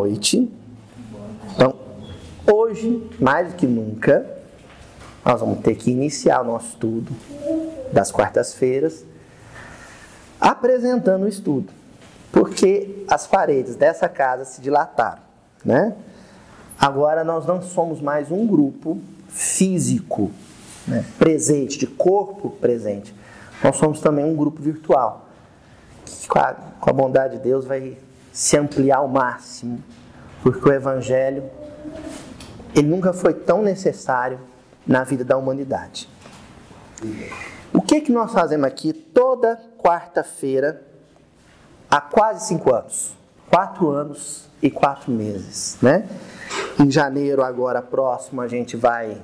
Noite. Então, hoje, mais do que nunca, nós vamos ter que iniciar o nosso estudo das quartas-feiras apresentando o estudo, porque as paredes dessa casa se dilataram, né? Agora nós não somos mais um grupo físico, né, presente, de corpo presente. Nós somos também um grupo virtual, que com a, com a bondade de Deus vai se ampliar ao máximo, porque o Evangelho ele nunca foi tão necessário na vida da humanidade. O que, que nós fazemos aqui toda quarta-feira há quase cinco anos? Quatro anos e quatro meses, né? Em janeiro, agora próximo, a gente vai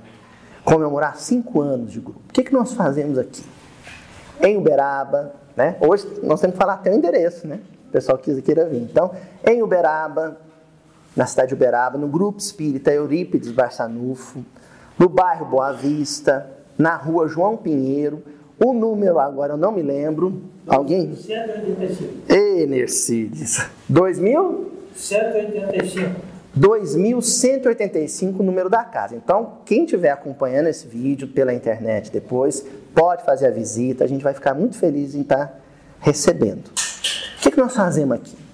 comemorar cinco anos de grupo. O que, que nós fazemos aqui? Em Uberaba, né? Hoje nós temos que falar até o endereço, né? O pessoal que queira vir. Então, em Uberaba, na cidade de Uberaba, no Grupo Espírita Eurípides Barçanufo, no bairro Boa Vista, na rua João Pinheiro, o número agora eu não me lembro. Alguém? 185. Ei, Nercides. 2000? 185. 2185 o número da casa. Então, quem estiver acompanhando esse vídeo pela internet depois, pode fazer a visita. A gente vai ficar muito feliz em estar recebendo. O que, que nós fazemos aqui?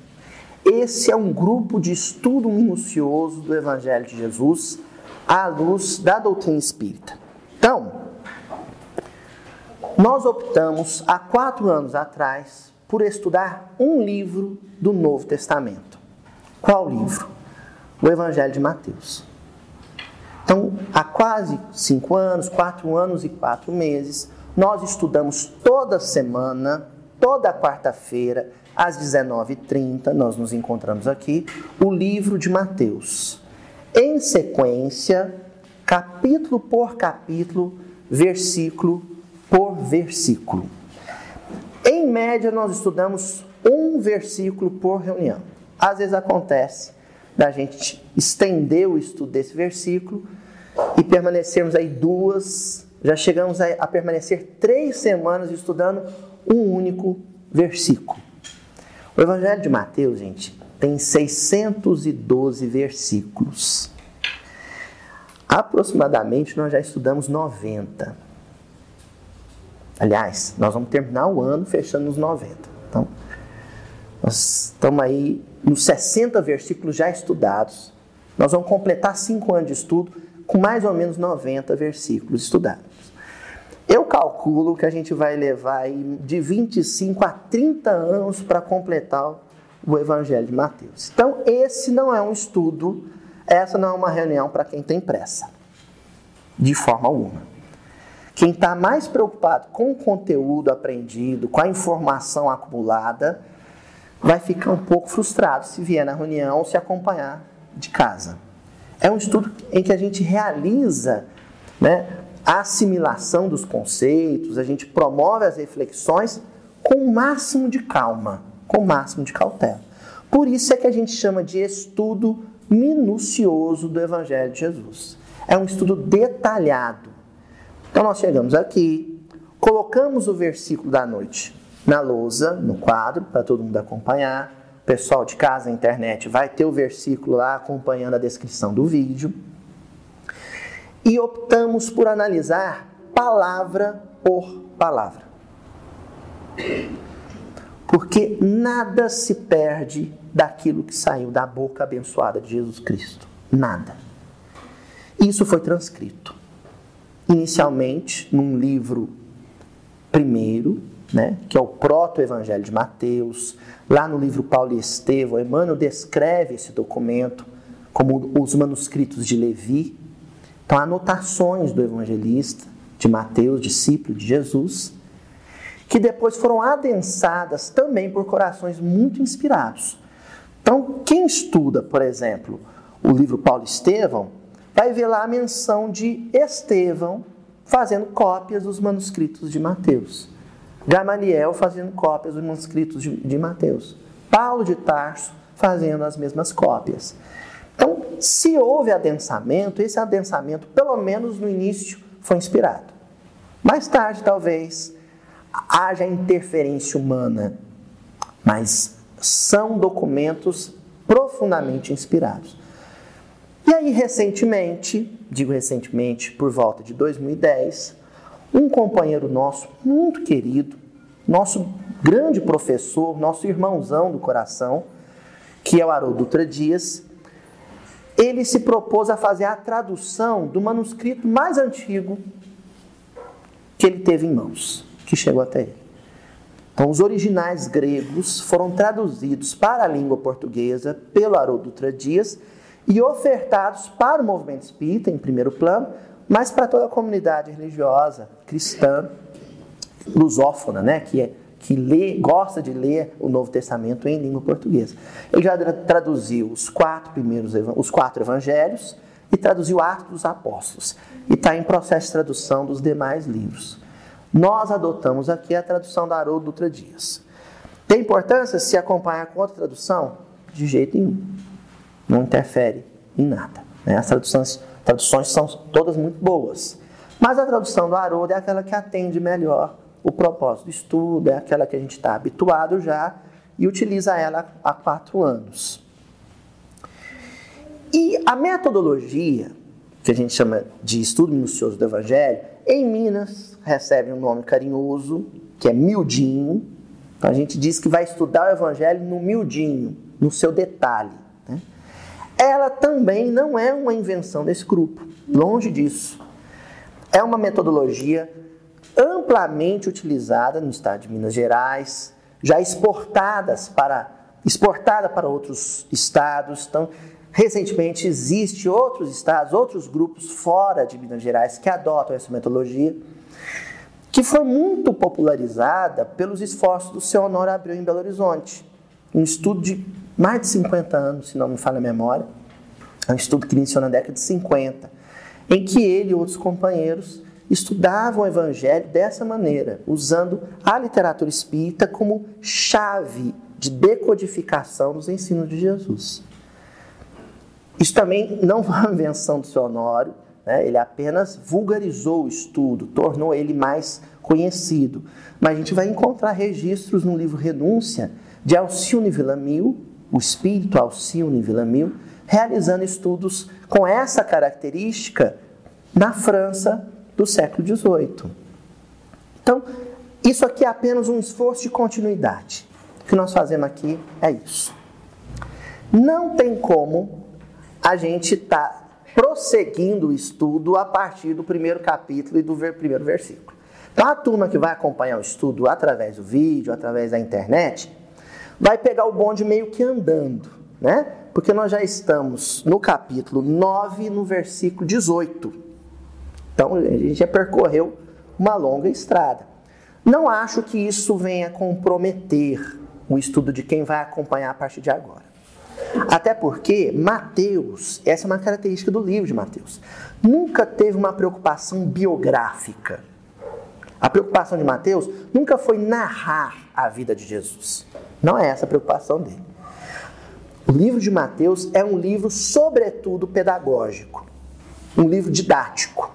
Esse é um grupo de estudo minucioso do Evangelho de Jesus à luz da doutrina espírita. Então, nós optamos há quatro anos atrás por estudar um livro do Novo Testamento. Qual livro? O Evangelho de Mateus. Então, há quase cinco anos, quatro anos e quatro meses, nós estudamos toda semana, toda quarta-feira, às 19h30, nós nos encontramos aqui, o livro de Mateus. Em sequência, capítulo por capítulo, versículo por versículo. Em média, nós estudamos um versículo por reunião. Às vezes acontece da gente estender o estudo desse versículo e permanecermos aí duas, já chegamos a, a permanecer três semanas estudando um único versículo. O Evangelho de Mateus, gente, tem 612 versículos. Aproximadamente nós já estudamos 90. Aliás, nós vamos terminar o ano fechando os 90. Então, nós estamos aí nos 60 versículos já estudados. Nós vamos completar cinco anos de estudo com mais ou menos 90 versículos estudados. Eu calculo que a gente vai levar de 25 a 30 anos para completar o Evangelho de Mateus. Então, esse não é um estudo, essa não é uma reunião para quem tem pressa, de forma alguma. Quem está mais preocupado com o conteúdo aprendido, com a informação acumulada, vai ficar um pouco frustrado se vier na reunião ou se acompanhar de casa. É um estudo em que a gente realiza né, assimilação dos conceitos, a gente promove as reflexões com o máximo de calma, com o máximo de cautela. Por isso é que a gente chama de estudo minucioso do Evangelho de Jesus. É um estudo detalhado. Então nós chegamos aqui, colocamos o versículo da noite na lousa, no quadro, para todo mundo acompanhar. O pessoal de casa, na internet, vai ter o versículo lá acompanhando a descrição do vídeo. E optamos por analisar palavra por palavra. Porque nada se perde daquilo que saiu da boca abençoada de Jesus Cristo. Nada. Isso foi transcrito. Inicialmente, num livro primeiro, né, que é o proto-evangelho de Mateus. Lá no livro Paulo e Estevão, Emmanuel descreve esse documento como os manuscritos de Levi. Então, anotações do evangelista, de Mateus, discípulo de Jesus, que depois foram adensadas também por corações muito inspirados. Então, quem estuda, por exemplo, o livro Paulo Estevão, vai ver lá a menção de Estevão fazendo cópias dos manuscritos de Mateus. Gamaliel fazendo cópias dos manuscritos de, de Mateus. Paulo de Tarso fazendo as mesmas cópias. Então, se houve adensamento, esse adensamento, pelo menos no início, foi inspirado. Mais tarde, talvez, haja interferência humana, mas são documentos profundamente inspirados. E aí, recentemente, digo recentemente, por volta de 2010, um companheiro nosso, muito querido, nosso grande professor, nosso irmãozão do coração, que é o Haroldo Dutra Dias, ele se propôs a fazer a tradução do manuscrito mais antigo que ele teve em mãos, que chegou até ele. Então, os originais gregos foram traduzidos para a língua portuguesa pelo Haroldo Dias e ofertados para o movimento espírita, em primeiro plano, mas para toda a comunidade religiosa, cristã, lusófona, né, que, é, que lê, gosta de ler o Novo Testamento em língua portuguesa. Ele já traduziu os quatro primeiros, os quatro evangelhos e traduziu Atos dos Apóstolos. E está em processo de tradução dos demais livros. Nós adotamos aqui a tradução da Haroldo Dutra Dias. Tem importância se acompanhar com outra tradução? De jeito nenhum. Não interfere em nada. Né? As traduções, traduções são todas muito boas. Mas a tradução do Haroldo é aquela que atende melhor o propósito do estudo, é aquela que a gente está habituado já e utiliza ela há quatro anos. E a metodologia, que a gente chama de estudo minucioso do Evangelho, em Minas recebe um nome carinhoso, que é miudinho. Então a gente diz que vai estudar o Evangelho no miudinho, no seu detalhe. Né? Ela também não é uma invenção desse grupo, longe disso. É uma metodologia amplamente utilizada no estado de Minas Gerais, já exportadas para, exportada para outros estados. Então, recentemente existe outros estados, outros grupos fora de Minas Gerais que adotam essa metodologia, que foi muito popularizada pelos esforços do seu Honório Abreu em Belo Horizonte. Um estudo de mais de 50 anos, se não me falha a memória. É um estudo que iniciou na década de 50, em que ele e outros companheiros estudavam o Evangelho dessa maneira, usando a literatura espírita como chave de decodificação dos ensinos de Jesus. Isso também não foi uma invenção do seu Honório, né? ele apenas vulgarizou o estudo, tornou ele mais conhecido. Mas a gente vai encontrar registros no livro Renúncia de Alcione Villamil, o espírito Alcione Villamil, realizando estudos com essa característica na França do século XVIII. Então, isso aqui é apenas um esforço de continuidade. O que nós fazemos aqui é isso. Não tem como a gente estar tá prosseguindo o estudo a partir do primeiro capítulo e do primeiro versículo. Então, a turma que vai acompanhar o estudo através do vídeo, através da internet, vai pegar o bonde meio que andando, né? Porque nós já estamos no capítulo 9, no versículo 18. Então, a gente já percorreu uma longa estrada. Não acho que isso venha comprometer o estudo de quem vai acompanhar a partir de agora. Até porque Mateus, essa é uma característica do livro de Mateus, nunca teve uma preocupação biográfica. A preocupação de Mateus nunca foi narrar a vida de Jesus. Não é essa a preocupação dele. O livro de Mateus é um livro, sobretudo, pedagógico, um livro didático.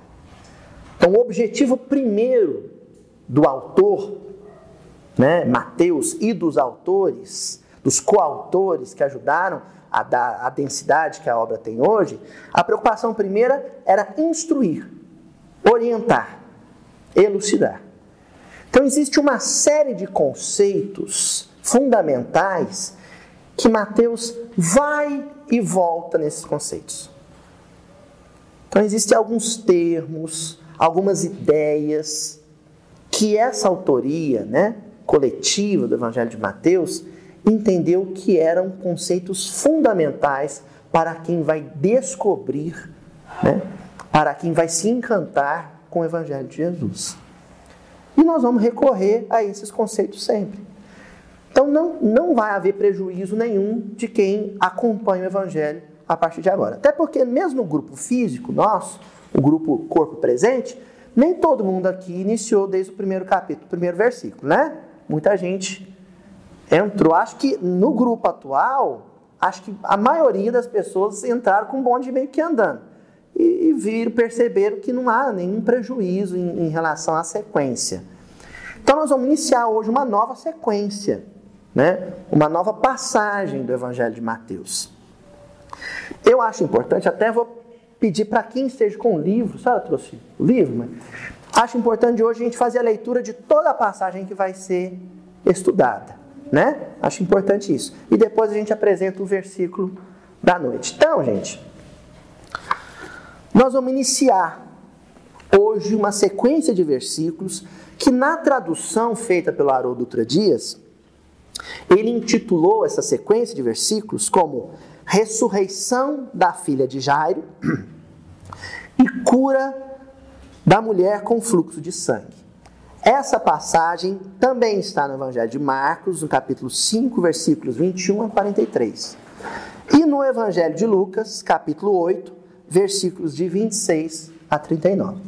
Então, o objetivo primeiro do autor, né, Mateus, e dos autores, dos coautores que ajudaram a dar a densidade que a obra tem hoje, a preocupação primeira era instruir, orientar, elucidar. Então, existe uma série de conceitos fundamentais que Mateus vai e volta nesses conceitos. Então, existem alguns termos, algumas ideias que essa autoria né, coletiva do Evangelho de Mateus entendeu que eram conceitos fundamentais para quem vai descobrir, né, para quem vai se encantar com o Evangelho de Jesus. E nós vamos recorrer a esses conceitos sempre. Então não, não vai haver prejuízo nenhum de quem acompanha o Evangelho a partir de agora. Até porque, mesmo no grupo físico nosso, o grupo corpo presente, nem todo mundo aqui iniciou desde o primeiro capítulo, primeiro versículo, né? Muita gente entrou. Acho que no grupo atual, acho que a maioria das pessoas entraram com um bonde meio que andando. E, e viram, perceberam que não há nenhum prejuízo em, em relação à sequência. Então nós vamos iniciar hoje uma nova sequência né, uma nova passagem do Evangelho de Mateus. Eu acho importante, até vou pedir para quem esteja com o livro, sabe, trouxe o livro, mas acho importante hoje a gente fazer a leitura de toda a passagem que vai ser estudada, né? Acho importante isso. E depois a gente apresenta o versículo da noite. Então, gente, nós vamos iniciar hoje uma sequência de versículos que na tradução feita pelo Haroldo Dutra Dias, ele intitulou essa sequência de versículos como ressurreição da filha de Jairo e cura da mulher com fluxo de sangue. Essa passagem também está no Evangelho de Marcos, no capítulo 5, versículos 21 a 43. E no Evangelho de Lucas, capítulo 8, versículos de 26 a 39.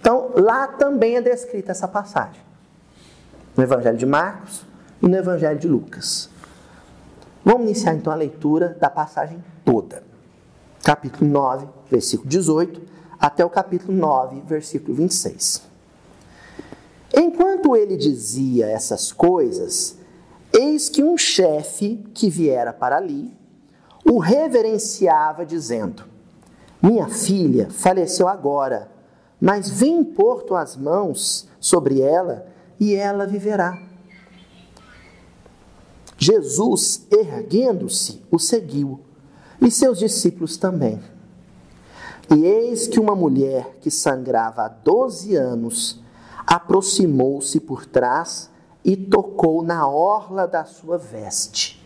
Então, lá também é descrita essa passagem. No Evangelho de Marcos e no Evangelho de Lucas. Vamos iniciar então a leitura da passagem toda. Capítulo 9, versículo 18, até o capítulo 9, versículo 26. Enquanto ele dizia essas coisas, eis que um chefe que viera para ali o reverenciava, dizendo: Minha filha faleceu agora, mas vem pôr tuas mãos sobre ela e ela viverá. Jesus, erguendo-se, o seguiu, e seus discípulos também. E eis que uma mulher que sangrava há doze anos aproximou-se por trás e tocou na orla da sua veste.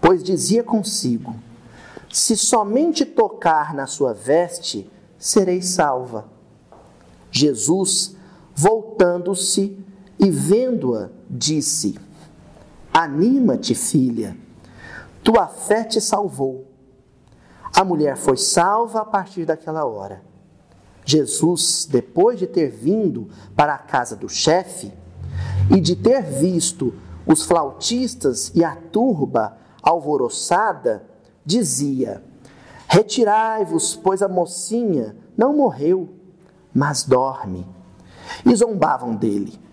Pois dizia consigo: Se somente tocar na sua veste, serei salva. Jesus, voltando-se e vendo-a, disse: Anima-te, filha, tua fé te salvou. A mulher foi salva a partir daquela hora. Jesus, depois de ter vindo para a casa do chefe e de ter visto os flautistas e a turba alvoroçada, dizia: Retirai-vos, pois a mocinha não morreu, mas dorme. E zombavam dele.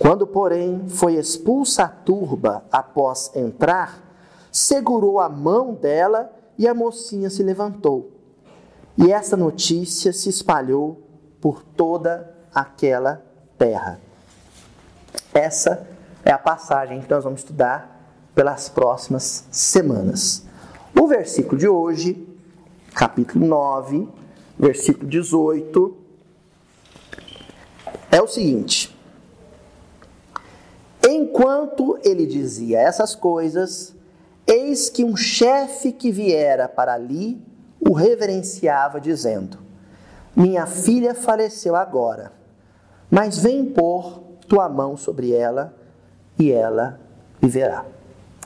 Quando, porém, foi expulsa a turba após entrar, segurou a mão dela e a mocinha se levantou. E essa notícia se espalhou por toda aquela terra. Essa é a passagem que nós vamos estudar pelas próximas semanas. O versículo de hoje, capítulo 9, versículo 18, é o seguinte: Enquanto ele dizia essas coisas, eis que um chefe que viera para ali o reverenciava, dizendo: Minha filha faleceu agora, mas vem pôr tua mão sobre ela e ela viverá.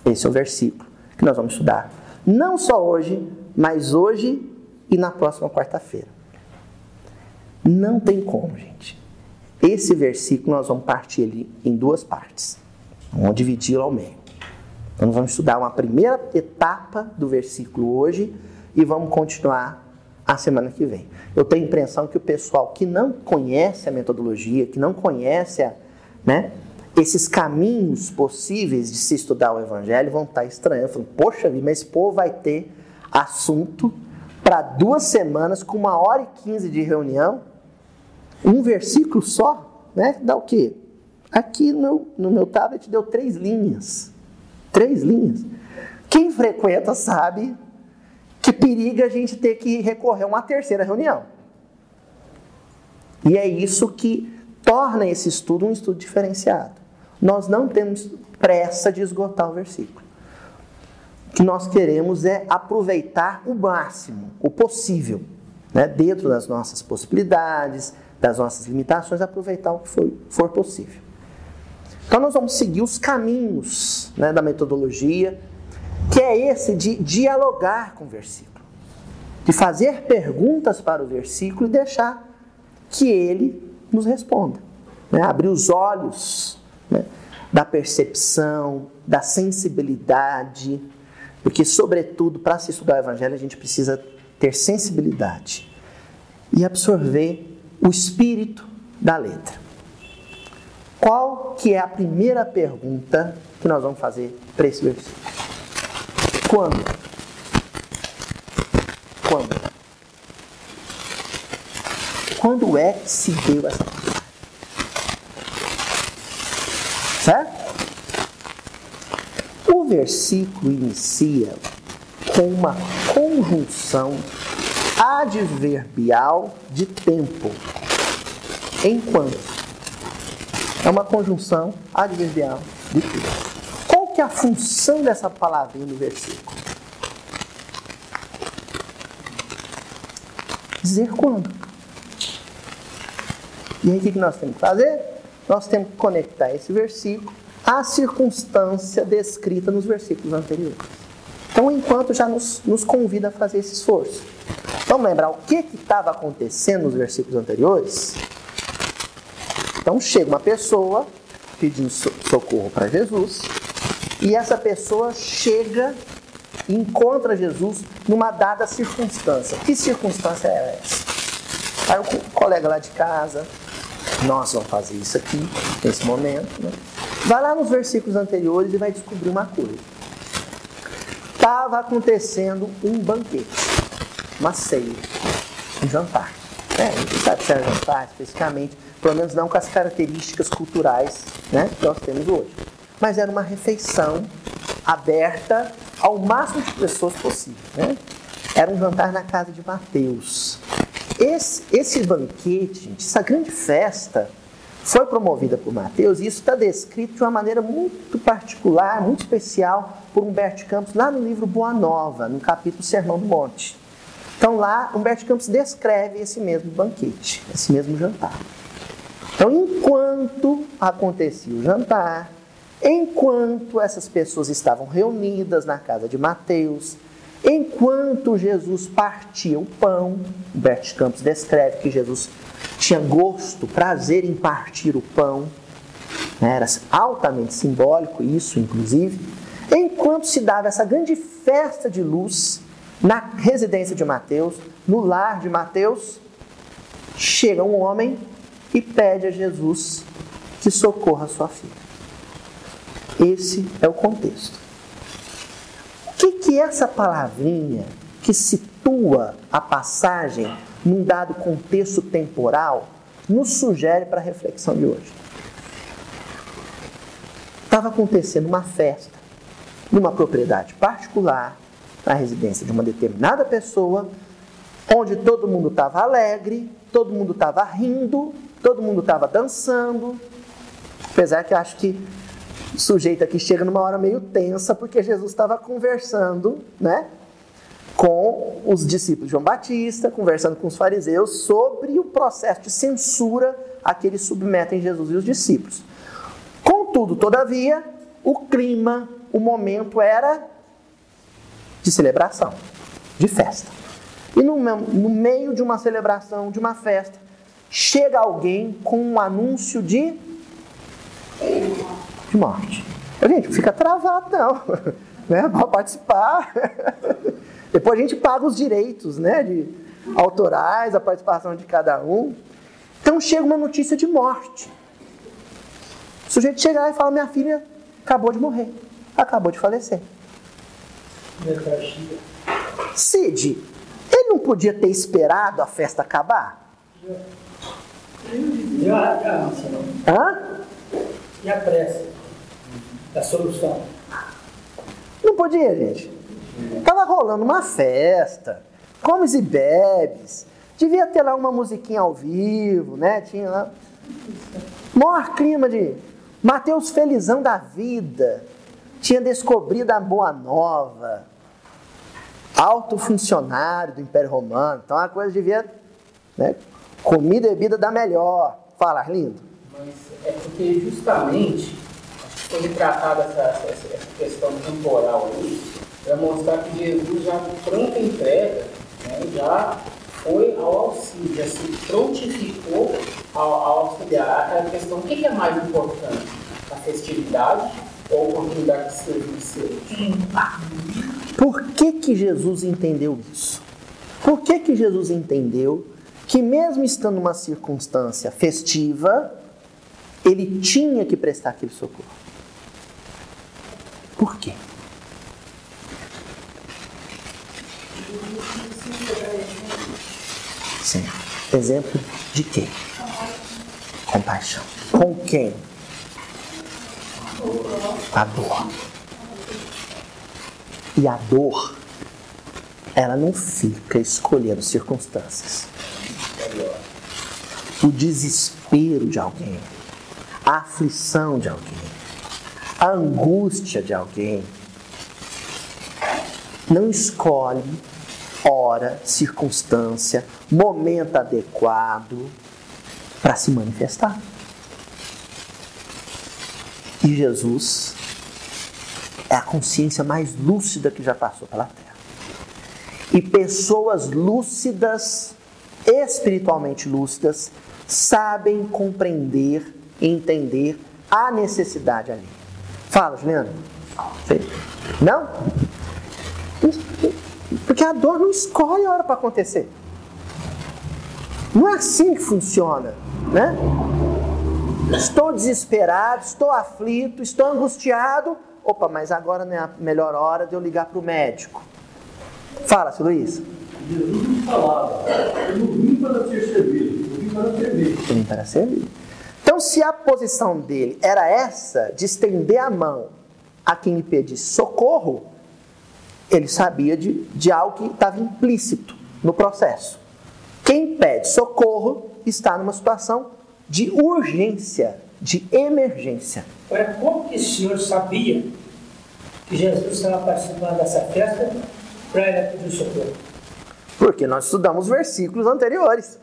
Esse é o versículo que nós vamos estudar, não só hoje, mas hoje e na próxima quarta-feira. Não tem como, gente. Esse versículo nós vamos partir ele em duas partes. Vamos dividi-lo ao meio. Então nós vamos estudar uma primeira etapa do versículo hoje e vamos continuar a semana que vem. Eu tenho a impressão que o pessoal que não conhece a metodologia, que não conhece a, né, esses caminhos possíveis de se estudar o evangelho vão estar estranhando. Falando, poxa vida, mas esse povo vai ter assunto para duas semanas com uma hora e quinze de reunião um versículo só, né? Dá o quê? Aqui no, no meu tablet deu três linhas. Três linhas. Quem frequenta sabe que periga a gente ter que recorrer a uma terceira reunião. E é isso que torna esse estudo um estudo diferenciado. Nós não temos pressa de esgotar o versículo. O que nós queremos é aproveitar o máximo, o possível, né, dentro das nossas possibilidades, das nossas limitações, aproveitar o que for, for possível. Então, nós vamos seguir os caminhos né, da metodologia, que é esse de dialogar com o versículo, de fazer perguntas para o versículo e deixar que ele nos responda. Né? Abrir os olhos né, da percepção, da sensibilidade, porque, sobretudo, para se estudar o Evangelho, a gente precisa ter sensibilidade e absorver o espírito da letra. Qual que é a primeira pergunta que nós vamos fazer para esse versículo? Quando? Quando? Quando é que se deu essa passagem? Certo? O versículo inicia com uma conjunção adverbial de tempo. Enquanto. É uma conjunção adverbial de tempo. Qual que é a função dessa palavrinha no versículo? Dizer quando. E aí o que nós temos que fazer? Nós temos que conectar esse versículo à circunstância descrita nos versículos anteriores. Então, enquanto já nos, nos convida a fazer esse esforço. Vamos lembrar o que estava acontecendo nos versículos anteriores? Então, chega uma pessoa pedindo socorro para Jesus, e essa pessoa chega e encontra Jesus numa dada circunstância. Que circunstância é essa? Aí o colega lá de casa, nós vamos fazer isso aqui, nesse momento, né? vai lá nos versículos anteriores e vai descobrir uma coisa. Estava acontecendo um banquete, uma ceia, um jantar. É, não sabe se era jantar especificamente, pelo menos não com as características culturais né, que nós temos hoje. Mas era uma refeição aberta ao máximo de pessoas possível. Né? Era um jantar na casa de Mateus. Esse, esse banquete, gente, essa grande festa, foi promovida por Mateus e isso está descrito de uma maneira muito particular, muito especial, por Humberto Campos, lá no livro Boa Nova, no capítulo Sermão do Monte. Então lá, Humberto Campos descreve esse mesmo banquete, esse mesmo jantar. Então, enquanto acontecia o jantar, enquanto essas pessoas estavam reunidas na casa de Mateus, enquanto Jesus partia o pão, Bert Campos descreve que Jesus tinha gosto, prazer em partir o pão, né? era altamente simbólico isso, inclusive. Enquanto se dava essa grande festa de luz na residência de Mateus, no lar de Mateus, chega um homem e pede a Jesus que socorra sua filha. Esse é o contexto. O que, que essa palavrinha que situa a passagem num dado contexto temporal nos sugere para a reflexão de hoje? Estava acontecendo uma festa numa propriedade particular, na residência de uma determinada pessoa, onde todo mundo estava alegre, todo mundo estava rindo, todo mundo estava dançando. Apesar que eu acho que o sujeito aqui chega numa hora meio tensa, porque Jesus estava conversando, né? Com os discípulos de João Batista, conversando com os fariseus sobre o processo de censura a que eles submetem Jesus e os discípulos. Contudo, todavia, o clima, o momento era de celebração, de festa. E no, no meio de uma celebração, de uma festa, chega alguém com um anúncio de de morte. Gente, fica travado não, né? Para participar. Depois a gente paga os direitos, né? De autorais, a participação de cada um. Então chega uma notícia de morte. O sujeito chega lá e fala: Minha filha acabou de morrer, acabou de falecer. Cid, ele não podia ter esperado a festa acabar? Já, já, Hã? E a pressa da solução? Não podia, gente. Tava rolando uma festa, comes e bebes. Devia ter lá uma musiquinha ao vivo, né? Tinha lá. Maior clima de Mateus Felizão da vida. Tinha descobrido a boa nova. Alto funcionário do Império Romano. Então a coisa devia. Né? Comida e bebida da melhor. Fala, lindo. Mas é porque justamente foi retratada essa, essa, essa, questão temporal aí, para mostrar que Jesus já pronta entrega, né, já foi ao auxílio, já se prontificou ao, ao auxiliar aquela questão, o que é mais importante? A festividade ou oportunidade de servir ser? Por que, que Jesus entendeu isso? Por que, que Jesus entendeu que, mesmo estando numa circunstância festiva, ele tinha que prestar aquele socorro. Por quê? Sim. Exemplo de quê? Compaixão. Com quem? A dor. E a dor, ela não fica escolhendo circunstâncias. O desespero de alguém, a aflição de alguém, a angústia de alguém, não escolhe hora, circunstância, momento adequado para se manifestar. E Jesus é a consciência mais lúcida que já passou pela terra. E pessoas lúcidas, espiritualmente lúcidas, sabem compreender entender a necessidade ali. Fala, Juliana. Não? Porque a dor não escolhe a hora para acontecer. Não é assim que funciona, né? Estou desesperado, estou aflito, estou angustiado. Opa, mas agora não é a melhor hora de eu ligar para o médico. Fala, seu Luiz. Jesus nos falava, eu não vim para ser servido, eu vim para servir. Eu vim para servir. Então, se a posição dele era essa, de estender a mão a quem lhe pedisse socorro, ele sabia de, de algo que estava implícito no processo. Quem pede socorro está numa situação de urgência, de emergência. Agora, como que o senhor sabia que Jesus estava participando dessa festa para ele pedir socorro? Porque nós estudamos versículos anteriores.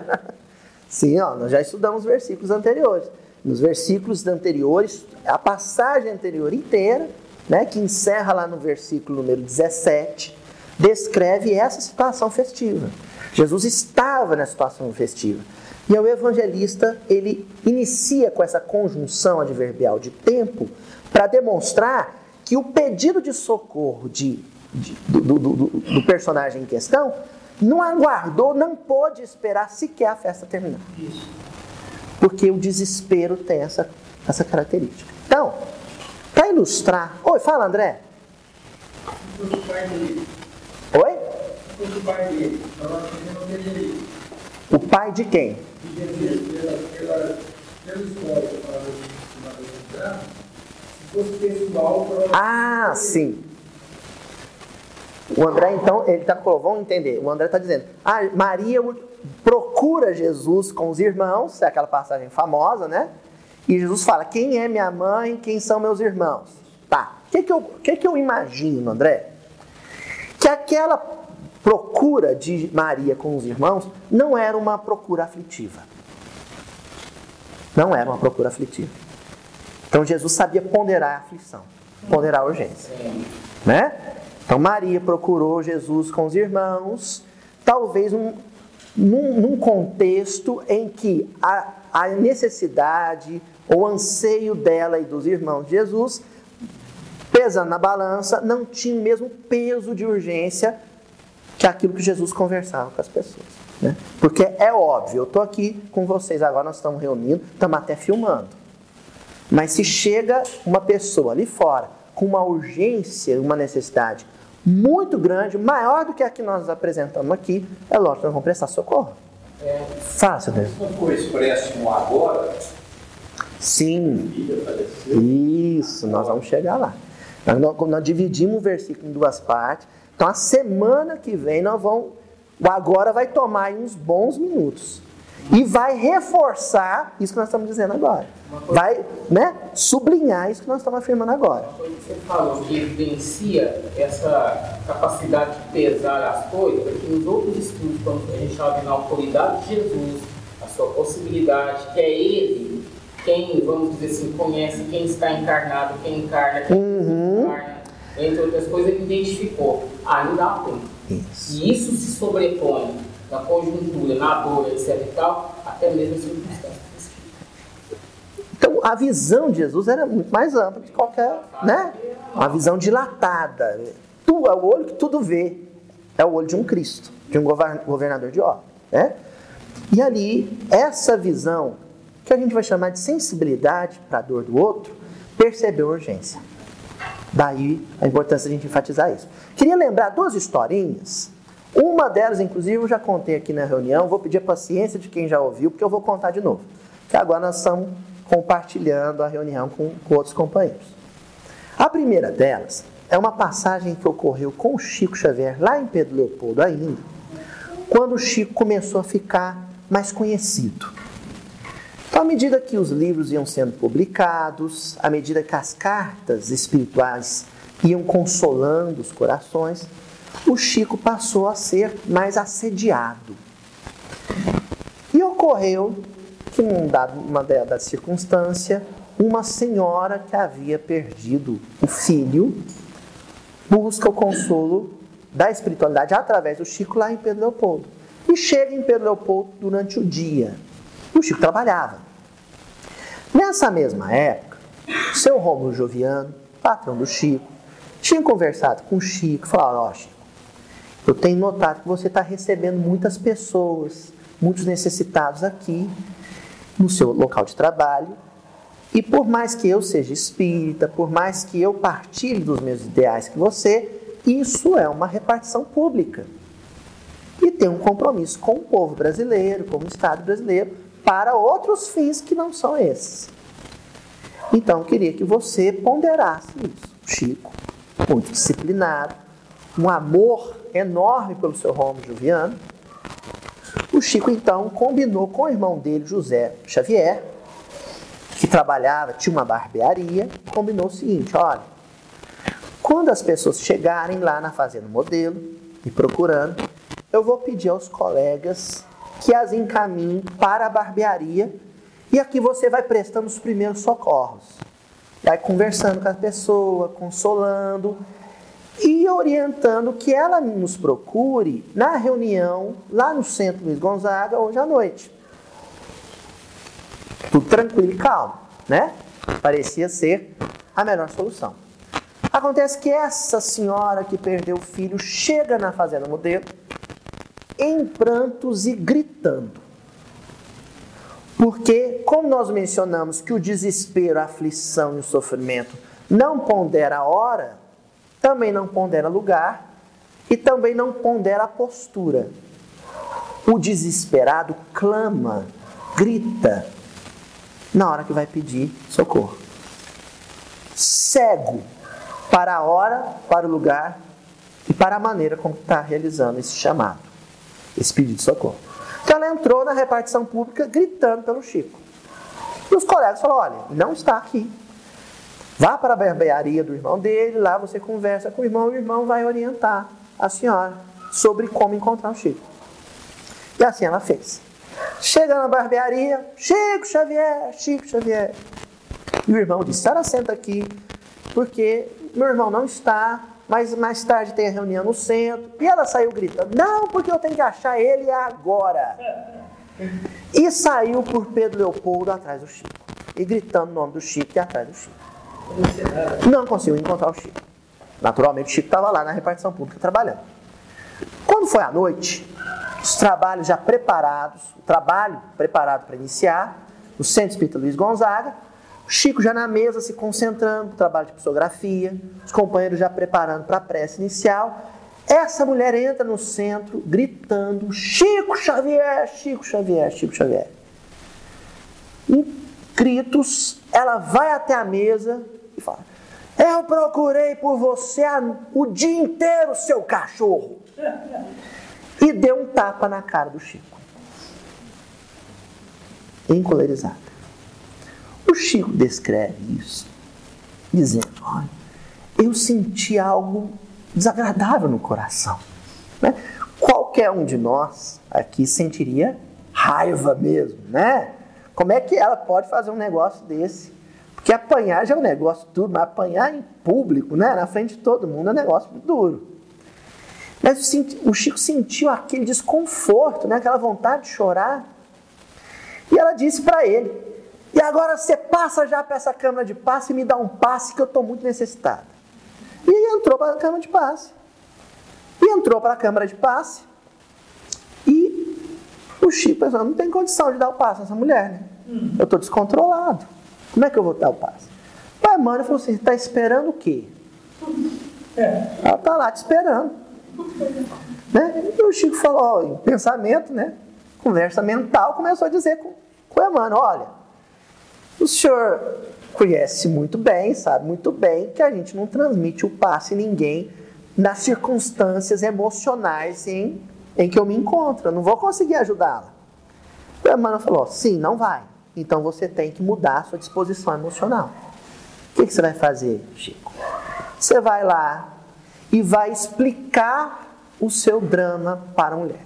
Sim, ó, nós já estudamos versículos anteriores. Nos versículos anteriores, a passagem anterior inteira, né, que encerra lá no versículo número 17, descreve essa situação festiva. Jesus estava na situação festiva. E o evangelista, ele inicia com essa conjunção adverbial de tempo para demonstrar que o pedido de socorro de, de do, do, do, do, personagem em questão não aguardou, não pôde esperar sequer a festa terminar. Porque o desespero tem essa, essa característica. Então, para ilustrar. Oi, fala André. Oi? O pai de quem? Ah, sim. O André, então, ele está vamos entender. O André está dizendo: ah, Maria procura Jesus com os irmãos, é aquela passagem famosa, né? E Jesus fala: quem é minha mãe, quem são meus irmãos? Tá. O que, que, eu, que, que eu imagino, André? Que aquela procura de Maria com os irmãos não era uma procura aflitiva. Não era uma procura aflitiva. Então Jesus sabia ponderar a aflição, ponderar a urgência. Né? Então Maria procurou Jesus com os irmãos, talvez num, num, num contexto em que a, a necessidade, o anseio dela e dos irmãos de Jesus, pesando na balança, não tinha o mesmo peso de urgência que aquilo que Jesus conversava com as pessoas. Né? Porque é óbvio, eu estou aqui com vocês agora, nós estamos reunindo, estamos até filmando. Mas se chega uma pessoa ali fora com uma urgência, uma necessidade muito grande, maior do que a que nós apresentamos aqui, é lógico que nós vamos prestar socorro. É, Fácil, Deus. Não foi expresso no agora? Sim. Isso, nós vamos chegar lá. Nós, nós dividimos o versículo em duas partes. Então, a semana que vem, nós vamos. O agora vai tomar uns bons minutos. E vai reforçar isso que nós estamos dizendo agora. Vai né, sublinhar isso que nós estamos afirmando agora. Uma coisa que você falou que evidencia essa capacidade de pesar as coisas, é que nos outros estudos, quando a gente fala na autoridade de Jesus, a sua possibilidade, que é Ele quem, vamos dizer assim, conhece quem está encarnado, quem encarna, quem uhum. encarna, entre outras coisas, ele identificou. Ainda há tempo. Isso. E isso se sobrepõe na conjuntura, na dor, etc e tal, até mesmo as circunstâncias. Então, a visão de Jesus era muito mais ampla que qualquer, né? Uma visão dilatada. Tu, é o olho que tudo vê. É o olho de um Cristo, de um governador de obra, né? E ali, essa visão que a gente vai chamar de sensibilidade para a dor do outro, percebeu a urgência. Daí a importância de a gente enfatizar isso. Queria lembrar duas historinhas. Uma delas, inclusive, eu já contei aqui na reunião. Vou pedir a paciência de quem já ouviu, porque eu vou contar de novo. Que agora nós estamos compartilhando a reunião com, com outros companheiros. A primeira delas é uma passagem que ocorreu com o Chico Xavier, lá em Pedro Leopoldo ainda, quando o Chico começou a ficar mais conhecido. Então, à medida que os livros iam sendo publicados, à medida que as cartas espirituais iam consolando os corações, o Chico passou a ser mais assediado. E ocorreu que, numa dada circunstância, uma senhora que havia perdido o filho busca o consolo da espiritualidade através do Chico lá em Pedro Leopoldo. E chega em Pedro Leopoldo durante o dia. E o Chico trabalhava. Nessa mesma época, seu Rômulo Joviano, patrão do Chico, tinha conversado com o Chico e falou: Ó, oh, Chico, eu tenho notado que você está recebendo muitas pessoas, muitos necessitados aqui no seu local de trabalho. E por mais que eu seja espírita, por mais que eu partilhe dos meus ideais que você, isso é uma repartição pública. E tem um compromisso com o povo brasileiro, com o Estado brasileiro, para outros fins que não são esses. Então, eu queria que você ponderasse isso. Chico, muito disciplinado, um amor enorme pelo seu Romo Juliano. O Chico, então, combinou com o irmão dele, José Xavier, que trabalhava, tinha uma barbearia, combinou o seguinte: olha, quando as pessoas chegarem lá na Fazenda Modelo e procurando, eu vou pedir aos colegas que as encaminhem para a barbearia e aqui você vai prestando os primeiros socorros. Vai conversando com a pessoa, consolando e orientando que ela nos procure na reunião lá no Centro Luiz Gonzaga hoje à noite. Tudo tranquilo e calmo, né? Parecia ser a melhor solução. Acontece que essa senhora que perdeu o filho chega na fazenda modelo em prantos e gritando. Porque, como nós mencionamos que o desespero, a aflição e o sofrimento não pondera a hora, também não pondera lugar e também não pondera a postura. O desesperado clama, grita, na hora que vai pedir socorro. Cego para a hora, para o lugar e para a maneira como está realizando esse chamado, esse pedido de socorro. Então ela entrou na repartição pública gritando pelo Chico. E os colegas falaram: olha, não está aqui. Vá para a barbearia do irmão dele, lá você conversa com o irmão e o irmão vai orientar a senhora sobre como encontrar o Chico. E assim ela fez. Chega na barbearia, Chico Xavier, Chico Xavier. E o irmão disse: Sara, senta aqui, porque meu irmão não está, mas mais tarde tem a reunião no centro. E ela saiu gritando: Não, porque eu tenho que achar ele agora. E saiu por Pedro Leopoldo atrás do Chico. E gritando o nome do Chico e atrás do Chico. Não conseguiu encontrar o Chico. Naturalmente, o Chico estava lá na repartição pública trabalhando. Quando foi à noite, os trabalhos já preparados, o trabalho preparado para iniciar, no Centro Espírita Luiz Gonzaga, Chico já na mesa se concentrando trabalho de psicografia, os companheiros já preparando para a prece inicial. Essa mulher entra no centro gritando: Chico Xavier, Chico Xavier, Chico Xavier. Em gritos, ela vai até a mesa e fala: Eu procurei por você o dia inteiro, seu cachorro e deu um tapa na cara do Chico. Encolerizada. O Chico descreve isso, dizendo: Olha, eu senti algo desagradável no coração. Né? Qualquer um de nós aqui sentiria raiva mesmo, né? Como é que ela pode fazer um negócio desse? Porque apanhar já é um negócio duro, mas apanhar em público, né? na frente de todo mundo, é um negócio duro. Mas o Chico sentiu aquele desconforto, né? aquela vontade de chorar. E ela disse para ele: E agora você passa já para essa câmara de passe e me dá um passe que eu estou muito necessitado. E entrou para a câmara de passe. E entrou para a câmara de passe. E o Chico pensou: não tem condição de dar o passe a essa mulher, né? Eu estou descontrolado. Como é que eu vou dar o passe? O Emmanuel falou assim: está esperando o quê? É. Ela está lá te esperando. Né? E o Chico falou, ó, em pensamento, né? Conversa mental, começou a dizer com, com o Emmanuel: olha, o senhor conhece muito bem, sabe muito bem que a gente não transmite o passe ninguém nas circunstâncias emocionais em, em que eu me encontro. Eu não vou conseguir ajudá-la. O Emmanuel falou: sim, não vai. Então você tem que mudar a sua disposição emocional. O que, que você vai fazer, Chico? Você vai lá e vai explicar o seu drama para a mulher.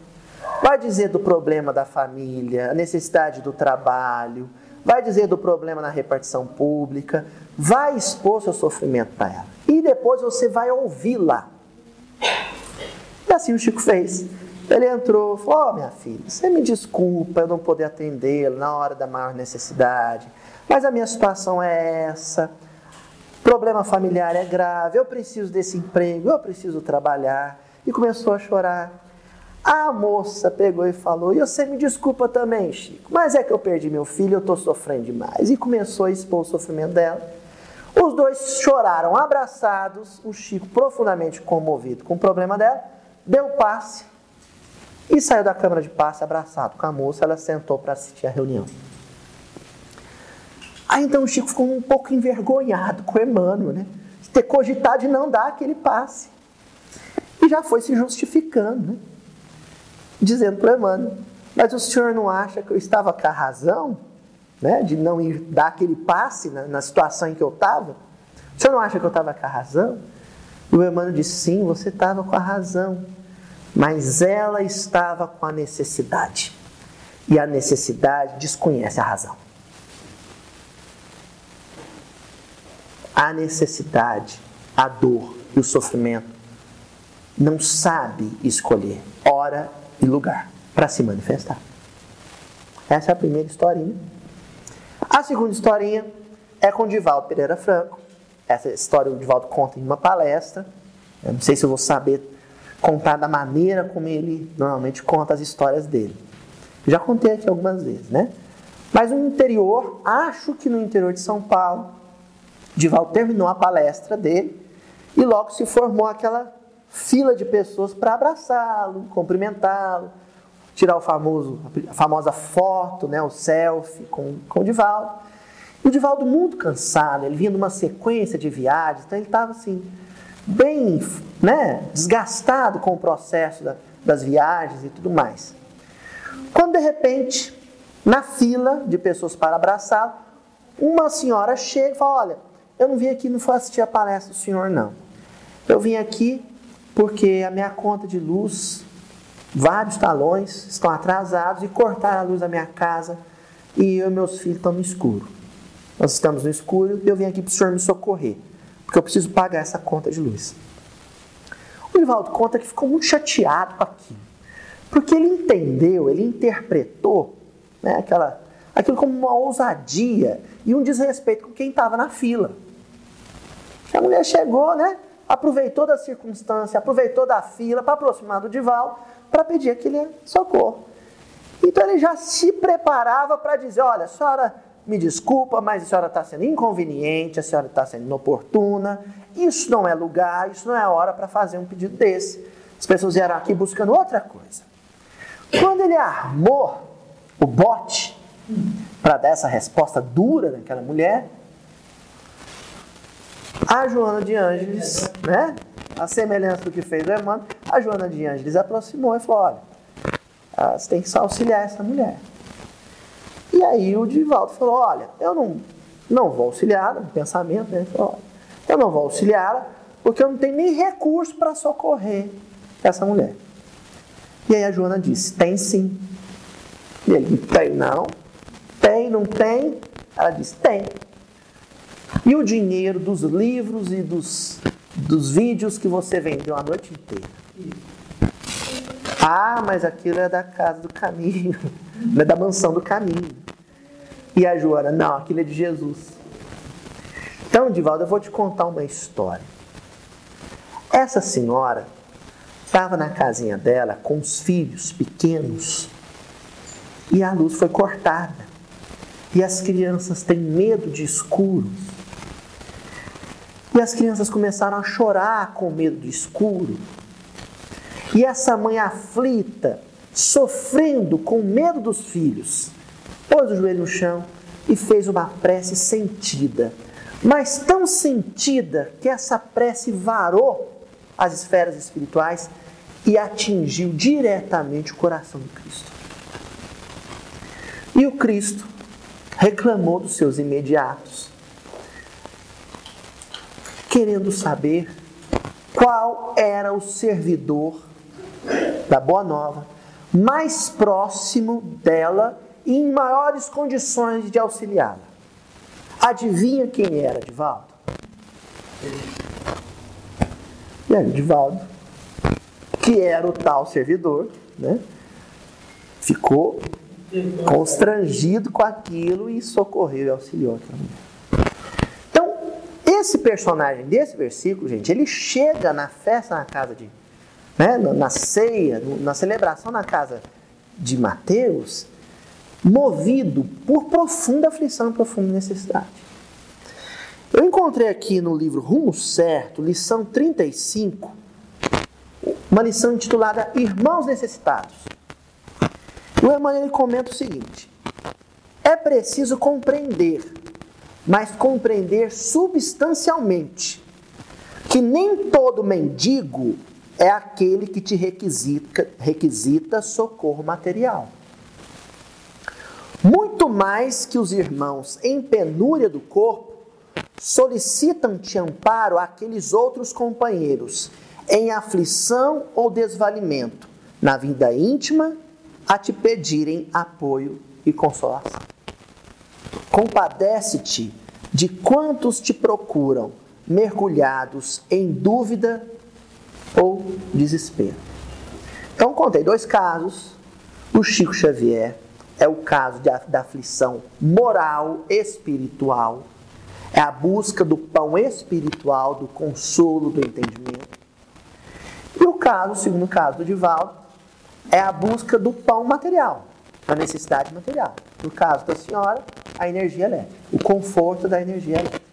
Vai dizer do problema da família, a necessidade do trabalho, vai dizer do problema na repartição pública, vai expor seu sofrimento para ela. E depois você vai ouvi-la. E assim o Chico fez. Ele entrou, falou: oh, minha filha, você me desculpa eu não poder atendê-lo na hora da maior necessidade, mas a minha situação é essa. Problema familiar é grave, eu preciso desse emprego, eu preciso trabalhar. E começou a chorar. A moça pegou e falou: E você me desculpa também, Chico, mas é que eu perdi meu filho, eu estou sofrendo demais. E começou a expor o sofrimento dela. Os dois choraram abraçados, o Chico profundamente comovido com o problema dela, deu passe e saiu da câmara de passe abraçado com a moça. Ela sentou para assistir a reunião. Aí então o Chico ficou um pouco envergonhado com o Emmanuel, né? De ter cogitado de não dar aquele passe. E já foi se justificando, né? Dizendo para Emmanuel: Mas o senhor não acha que eu estava com a razão, né? De não ir dar aquele passe na, na situação em que eu estava? O senhor não acha que eu estava com a razão? E o Emmanuel disse: Sim, você estava com a razão. Mas ela estava com a necessidade. E a necessidade desconhece a razão. a necessidade, a dor e o sofrimento não sabe escolher hora e lugar para se manifestar. Essa é a primeira historinha. A segunda historinha é com Divaldo Pereira Franco. Essa história o Divaldo conta em uma palestra. Eu não sei se eu vou saber contar da maneira como ele normalmente conta as histórias dele. Já contei aqui algumas vezes, né? Mas no interior, acho que no interior de São Paulo, Divaldo terminou a palestra dele e logo se formou aquela fila de pessoas para abraçá-lo, cumprimentá-lo, tirar o famoso, a famosa foto, né, o selfie com, com o Divaldo. E o Divaldo muito cansado, ele vinha de uma sequência de viagens, então ele estava assim, bem né, desgastado com o processo da, das viagens e tudo mais. Quando de repente, na fila de pessoas para abraçá-lo, uma senhora chega e fala: Olha, eu não vim aqui, não foi assistir a palestra do senhor, não. Eu vim aqui porque a minha conta de luz, vários talões estão atrasados e cortaram a luz da minha casa e eu e meus filhos estão no escuro. Nós estamos no escuro e eu vim aqui para o senhor me socorrer, porque eu preciso pagar essa conta de luz. O Ivaldo conta que ficou muito chateado com aquilo, porque ele entendeu, ele interpretou né, aquela, aquilo como uma ousadia e um desrespeito com quem estava na fila. A mulher chegou, né? Aproveitou da circunstância, aproveitou da fila para aproximar do Divaldo para pedir aquele socorro. Então ele já se preparava para dizer: olha, senhora me desculpa, mas a senhora está sendo inconveniente, a senhora está sendo inoportuna, isso não é lugar, isso não é hora para fazer um pedido desse. As pessoas vieram aqui buscando outra coisa. Quando ele armou o bote para dar essa resposta dura naquela mulher, a Joana de Ângeles, né? A semelhança do que fez o Emmanuel, a Joana de Ângeles aproximou e falou: olha, ah, você tem que auxiliar essa mulher. E aí o Divaldo falou: olha, eu não, não vou auxiliá-la, no pensamento, né? Ele falou: olha, eu não vou auxiliá-la porque eu não tenho nem recurso para socorrer essa mulher. E aí a Joana disse: tem sim. E ele: tem não. Tem, não tem? Ela disse: tem. E o dinheiro dos livros e dos, dos vídeos que você vendeu a noite inteira? Ah, mas aquilo é da casa do caminho, é da mansão do caminho. E a Joana, não, aquilo é de Jesus. Então, Divaldo, eu vou te contar uma história. Essa senhora estava na casinha dela com os filhos pequenos e a luz foi cortada. E as crianças têm medo de escuros. E as crianças começaram a chorar com medo do escuro. E essa mãe aflita, sofrendo com medo dos filhos, pôs o joelho no chão e fez uma prece sentida, mas tão sentida que essa prece varou as esferas espirituais e atingiu diretamente o coração do Cristo. E o Cristo reclamou dos seus imediatos, querendo saber qual era o servidor da Boa Nova mais próximo dela e em maiores condições de auxiliá-la. Adivinha quem era Divaldo? E aí, Divaldo, que era o tal servidor, né? ficou constrangido com aquilo e socorreu e auxiliou aquela mulher. Esse personagem desse versículo, gente, ele chega na festa na casa de. Né, na ceia, na celebração na casa de Mateus, movido por profunda aflição profunda necessidade. Eu encontrei aqui no livro Rumo Certo, lição 35, uma lição intitulada Irmãos Necessitados. O Emmanuel comenta o seguinte: é preciso compreender, mas compreender substancialmente, que nem todo mendigo é aquele que te requisita, requisita socorro material. Muito mais que os irmãos em penúria do corpo solicitam-te amparo àqueles outros companheiros em aflição ou desvalimento, na vida íntima a te pedirem apoio e consolação. Compadece-te de quantos te procuram, mergulhados em dúvida ou desespero. Então, contei dois casos. O Chico Xavier é o caso de, da aflição moral, espiritual. É a busca do pão espiritual, do consolo, do entendimento. E o caso, o segundo caso do Divaldo, é a busca do pão material, a necessidade material. No caso da senhora, a energia elétrica, o conforto da energia elétrica.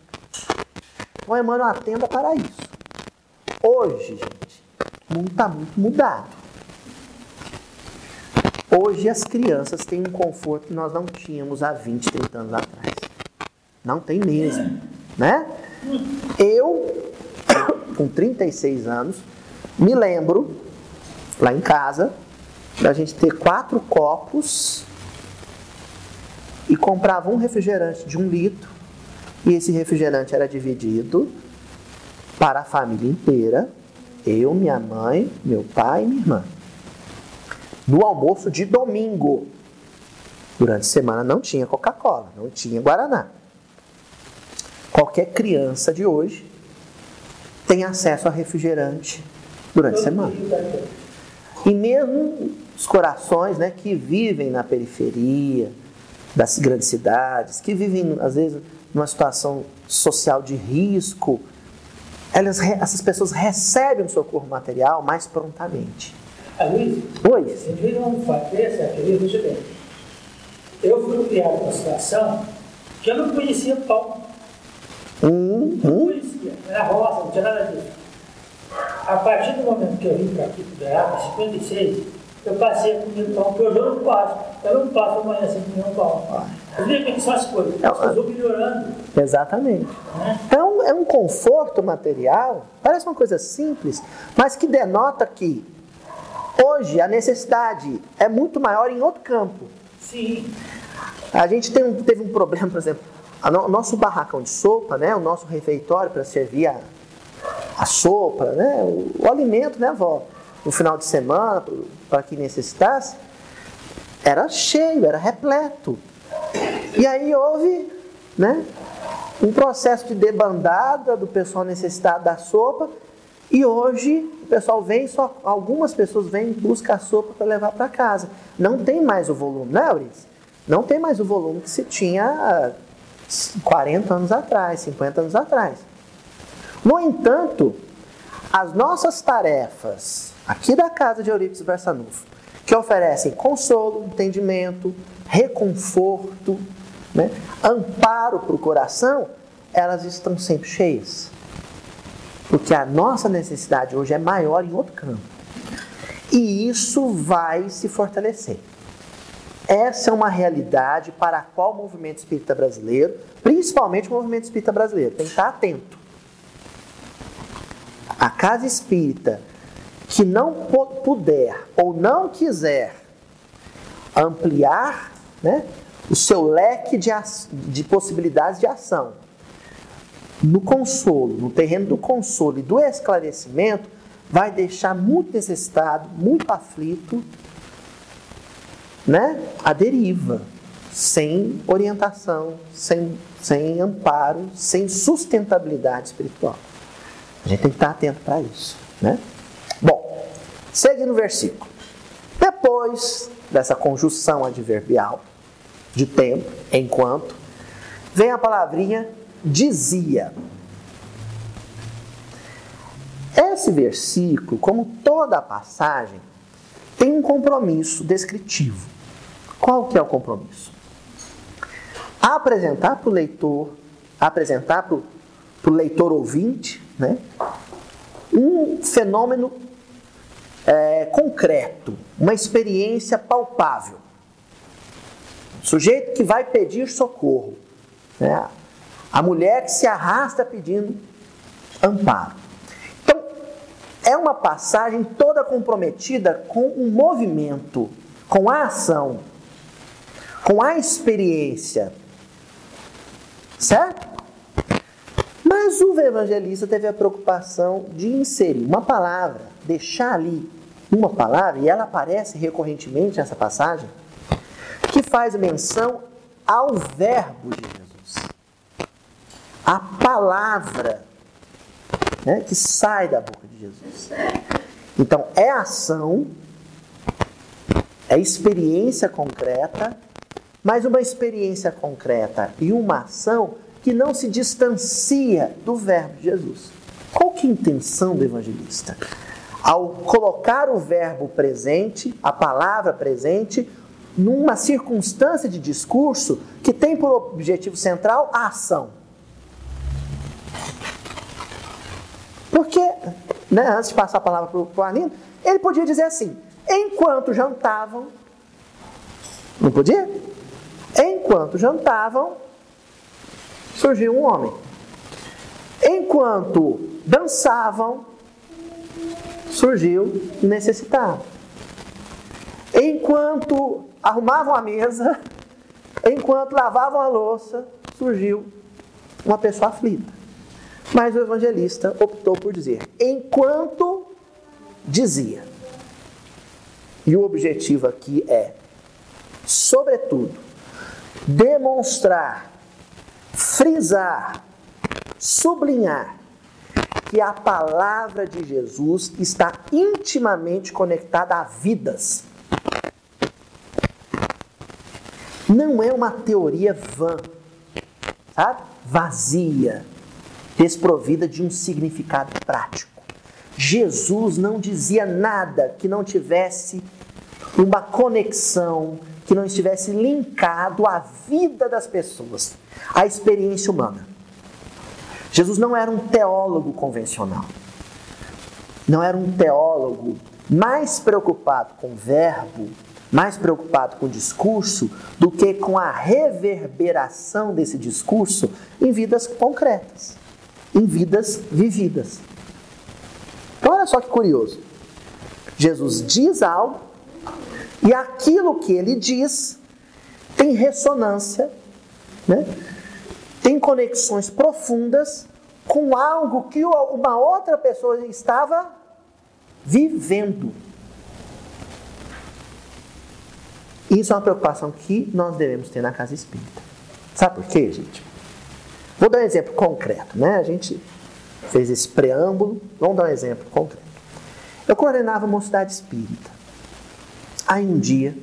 Então, Emmanuel atenda para isso. Hoje, gente, o mundo está muito mudado. Hoje as crianças têm um conforto que nós não tínhamos há 20, 30 anos atrás. Não tem mesmo, né? Eu, com 36 anos, me lembro, lá em casa, da gente ter quatro copos e comprava um refrigerante de um litro e esse refrigerante era dividido para a família inteira, eu, minha mãe, meu pai e minha irmã. No almoço de domingo, durante a semana não tinha Coca-Cola, não tinha Guaraná. Qualquer criança de hoje tem acesso a refrigerante durante a semana. E mesmo os corações né, que vivem na periferia das grandes cidades, que vivem, às vezes, numa situação social de risco, elas, essas pessoas recebem o socorro material mais prontamente. A Luiz, Oi. você vive um fato desse, aquele, veja bem. Eu fui criado numa situação que eu não conhecia pão. Hum, Não hum. conhecia, era roça, não tinha nada disso. A partir do momento que eu vim para aqui, para Goiás, em 56, eu passei a comer pão, porque hoje eu não passo. Eu não passo amanhã sem comer um pão. Vê como são as coisas. As coisas vão melhorando. Exatamente. Né? Então, é um conforto material, parece uma coisa simples, mas que denota que hoje a necessidade é muito maior em outro campo. Sim. A gente um- teve um problema, por exemplo, o nosso barracão de sopa, né, o nosso refeitório para servir a, a sopa, né, o, o alimento, né, avó, no final de semana, para quem necessitasse, era cheio, era repleto. E aí houve né, um processo de debandada do pessoal necessitado da sopa, e hoje o pessoal vem, só algumas pessoas vêm buscar a sopa para levar para casa. Não tem mais o volume, né, Eurice? Não tem mais o volume que se tinha há 40 anos atrás, 50 anos atrás. No entanto, as nossas tarefas aqui da casa de Eurípides Barçanufo, que oferecem consolo, entendimento, reconforto, né, amparo para o coração, elas estão sempre cheias. Porque a nossa necessidade hoje é maior em outro campo. E isso vai se fortalecer. Essa é uma realidade para a qual o movimento espírita brasileiro, principalmente o movimento espírita brasileiro, tem que estar atento. A casa espírita que não puder ou não quiser ampliar né, o seu leque de, de possibilidades de ação no consolo, no terreno do consolo e do esclarecimento, vai deixar muito necessitado, muito aflito, né? A deriva, sem orientação, sem, sem amparo, sem sustentabilidade espiritual. A gente tem que estar atento para isso, né? Bom, segue no versículo. Depois dessa conjunção adverbial de tempo, enquanto, vem a palavrinha dizia. Esse versículo, como toda a passagem, tem um compromisso descritivo. Qual que é o compromisso? Apresentar para o leitor, apresentar para o leitor ouvinte, né, um fenômeno é, concreto, uma experiência palpável. Sujeito que vai pedir socorro. Né? A mulher que se arrasta pedindo amparo. Então, é uma passagem toda comprometida com o um movimento, com a ação, com a experiência. Certo? Mas o evangelista teve a preocupação de inserir uma palavra, deixar ali uma palavra, e ela aparece recorrentemente nessa passagem, que faz menção ao Verbo de Jesus. A palavra né, que sai da boca de Jesus. Então, é ação, é experiência concreta, mas uma experiência concreta e uma ação que não se distancia do verbo de Jesus. Qual que é a intenção do evangelista? Ao colocar o verbo presente, a palavra presente, numa circunstância de discurso que tem por objetivo central a ação. Porque, né, antes de passar a palavra para o Arlindo, ele podia dizer assim: enquanto jantavam, não podia? Enquanto jantavam, surgiu um homem. Enquanto dançavam, surgiu necessitado. Enquanto arrumavam a mesa, enquanto lavavam a louça, surgiu uma pessoa aflita. Mas o evangelista optou por dizer: enquanto dizia. E o objetivo aqui é, sobretudo, demonstrar, frisar, sublinhar que a palavra de Jesus está intimamente conectada a vidas não é uma teoria vã, sabe? vazia, desprovida de um significado prático. Jesus não dizia nada que não tivesse uma conexão, que não estivesse linkado à vida das pessoas, à experiência humana. Jesus não era um teólogo convencional. Não era um teólogo mais preocupado com verbo mais preocupado com discurso do que com a reverberação desse discurso em vidas concretas, em vidas vividas. Então, olha só que curioso. Jesus diz algo e aquilo que ele diz tem ressonância, né? tem conexões profundas com algo que uma outra pessoa estava vivendo. Isso é uma preocupação que nós devemos ter na casa espírita. Sabe por quê, gente? Vou dar um exemplo concreto, né? A gente fez esse preâmbulo, vamos dar um exemplo concreto. Eu coordenava uma cidade espírita. Aí um dia,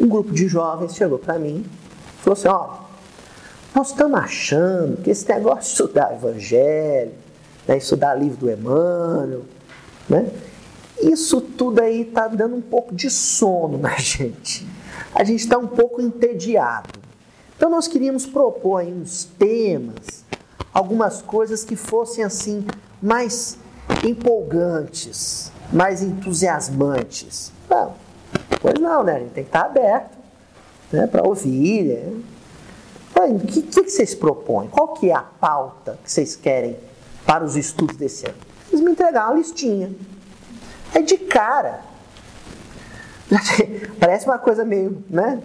um grupo de jovens chegou para mim e falou assim: ó, nós estamos achando que esse negócio de estudar evangelho, né, estudar livro do Emmanuel, né? Isso tudo aí está dando um pouco de sono na gente. A gente está um pouco entediado. Então nós queríamos propor aí uns temas, algumas coisas que fossem assim mais empolgantes, mais entusiasmantes. Pois não, né? A gente tem que estar aberto né, para ouvir. Né? O que, que, vocês propõem? Qual que é a pauta que vocês querem para os estudos desse ano? Vocês me entregaram uma listinha. É de cara. Parece uma coisa meio, né?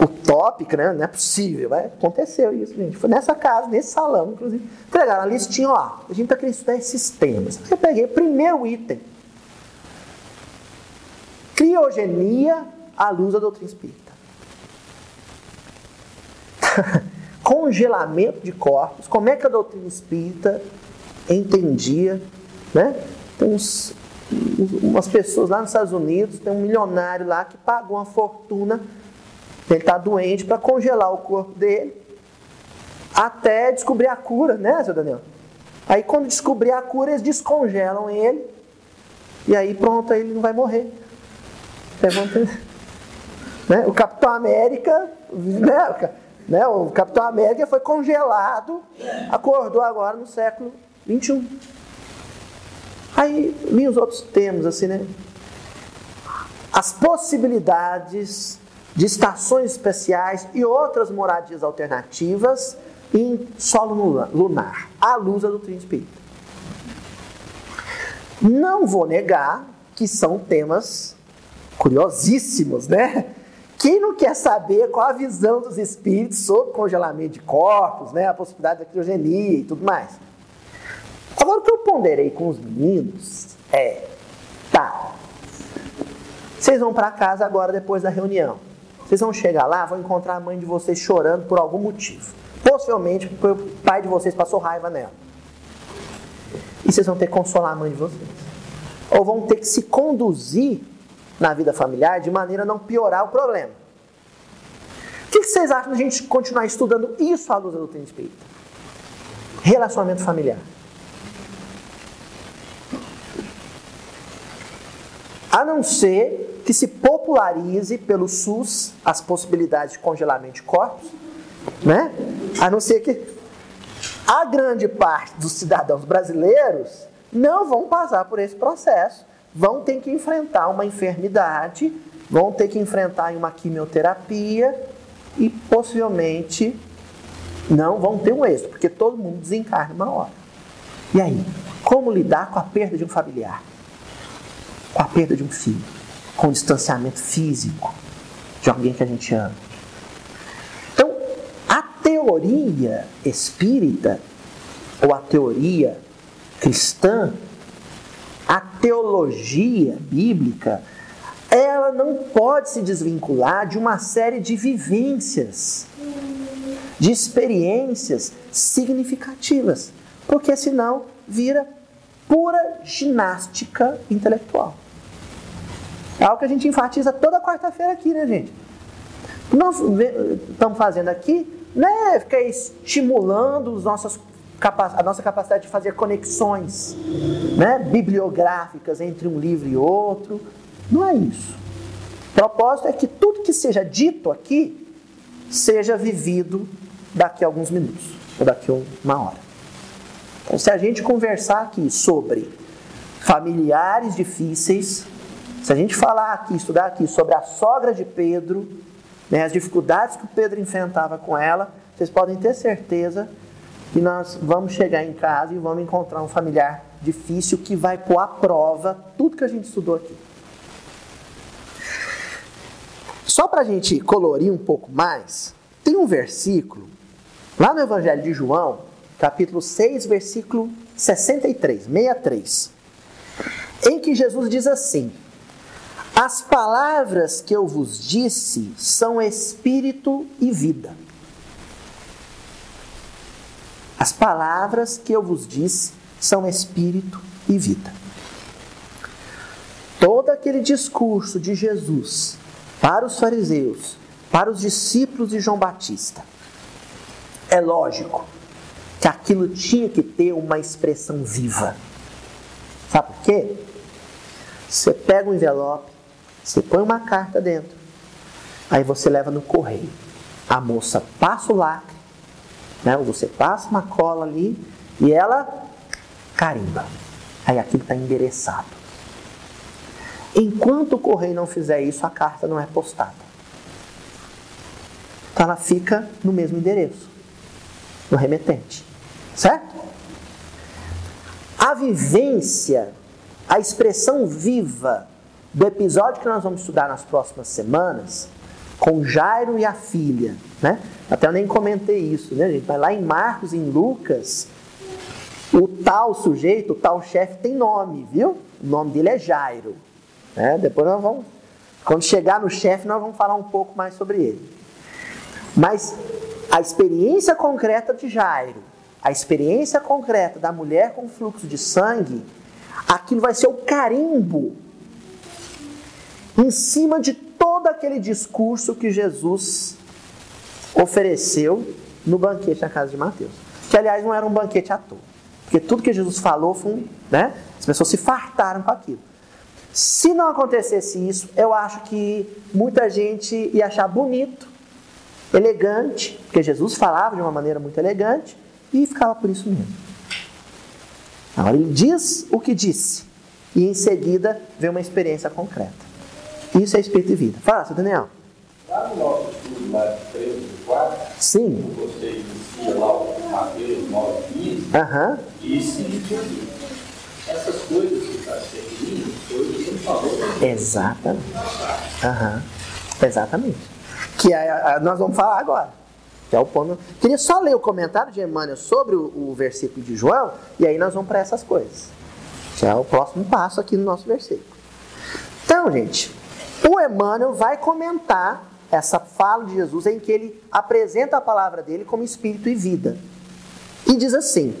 Utópica, né? Não é possível. Mas aconteceu isso, gente. Foi nessa casa, nesse salão, inclusive. Entregaram a listinha, ó. A gente está querendo estudar esses temas. Eu peguei o primeiro item. Criogenia à luz da doutrina espírita. congelamento de corpos, como é que a doutrina espírita entendia, né? Tem uns, umas pessoas lá nos Estados Unidos, tem um milionário lá que pagou uma fortuna, ele está doente, para congelar o corpo dele, até descobrir a cura, né, seu Daniel? Aí quando descobrir a cura, eles descongelam ele, e aí pronto, aí ele não vai morrer. Né? O Capitão América, né? Né? O Capitão América foi congelado, acordou agora no século 21. Aí vem os outros temas, assim, né? As possibilidades de estações especiais e outras moradias alternativas em solo lunar, à luz da doutrina espírita. Não vou negar que são temas curiosíssimos, né? Quem não quer saber qual a visão dos espíritos sobre congelamento de corpos, né, a possibilidade da criogenia e tudo mais? Agora, o que eu ponderei com os meninos é: tá, vocês vão para casa agora depois da reunião. Vocês vão chegar lá, vão encontrar a mãe de vocês chorando por algum motivo. Possivelmente porque o pai de vocês passou raiva nela. E vocês vão ter que consolar a mãe de vocês. Ou vão ter que se conduzir na vida familiar de maneira a não piorar o problema. O que vocês acham da gente continuar estudando isso à luz da doutrina espírita? Relacionamento familiar. A não ser que se popularize pelo SUS as possibilidades de congelamento de corpos, né? A não ser que a grande parte dos cidadãos brasileiros não vão passar por esse processo vão ter que enfrentar uma enfermidade, vão ter que enfrentar uma quimioterapia e possivelmente não vão ter um êxito, porque todo mundo desencarna uma hora. E aí, como lidar com a perda de um familiar? Com a perda de um filho? Com o distanciamento físico de alguém que a gente ama? Então, a teoria espírita, ou a teoria cristã, a teologia bíblica, ela não pode se desvincular de uma série de vivências, de experiências significativas, porque senão vira pura ginástica intelectual. É algo que a gente enfatiza toda quarta-feira aqui, né, gente? Nós estamos fazendo aqui não é ficar estimulando os nossos a nossa capacidade de fazer conexões né, bibliográficas entre um livro e outro. Não é isso. O propósito é que tudo que seja dito aqui seja vivido daqui a alguns minutos, ou daqui a uma hora. Então, se a gente conversar aqui sobre familiares difíceis, se a gente falar aqui, estudar aqui sobre a sogra de Pedro, né, as dificuldades que o Pedro enfrentava com ela, vocês podem ter certeza que nós vamos chegar em casa e vamos encontrar um familiar difícil que vai pôr à prova tudo que a gente estudou aqui. Só para a gente colorir um pouco mais, tem um versículo lá no Evangelho de João, capítulo 6, versículo 63, 63, em que Jesus diz assim: As palavras que eu vos disse são espírito e vida. As palavras que eu vos disse são espírito e vida. Todo aquele discurso de Jesus para os fariseus, para os discípulos de João Batista, é lógico que aquilo tinha que ter uma expressão viva. Sabe por quê? Você pega um envelope, você põe uma carta dentro, aí você leva no correio. A moça passa o lacre, né? você passa uma cola ali e ela carimba. Aí aquilo está endereçado. Enquanto o correio não fizer isso, a carta não é postada. Então ela fica no mesmo endereço, no remetente. Certo? A vivência, a expressão viva do episódio que nós vamos estudar nas próximas semanas, com Jairo e a filha, né? Até eu nem comentei isso, né, gente? Mas lá em Marcos, em Lucas, o tal sujeito, o tal chefe tem nome, viu? O nome dele é Jairo. Né? Depois nós vamos, quando chegar no chefe, nós vamos falar um pouco mais sobre ele. Mas a experiência concreta de Jairo, a experiência concreta da mulher com fluxo de sangue, aquilo vai ser o carimbo em cima de todo aquele discurso que Jesus ofereceu no banquete na casa de Mateus. Que, aliás, não era um banquete à toa. Porque tudo que Jesus falou foi né? As pessoas se fartaram com aquilo. Se não acontecesse isso, eu acho que muita gente ia achar bonito, elegante, porque Jesus falava de uma maneira muito elegante e ficava por isso mesmo. Agora ele diz o que disse e em seguida vem uma experiência concreta. Isso é espírito de vida. Fala, seu Daniel. Lá no nosso estudo de 13 e 4, Sim. você inicia lá o Mateus 9 15, Aham. que essas coisas que está se referindo, foi o que falou. Exatamente. Aham. Exatamente. Que é, a- nós vamos falar agora. Que é o ponto. Queria só ler o comentário de Emmanuel sobre o, o versículo de João, e aí nós vamos para essas coisas. Que é o próximo passo aqui no nosso versículo. Então, gente, o Emmanuel vai comentar essa fala de Jesus em que ele apresenta a palavra dele como espírito e vida. E diz assim: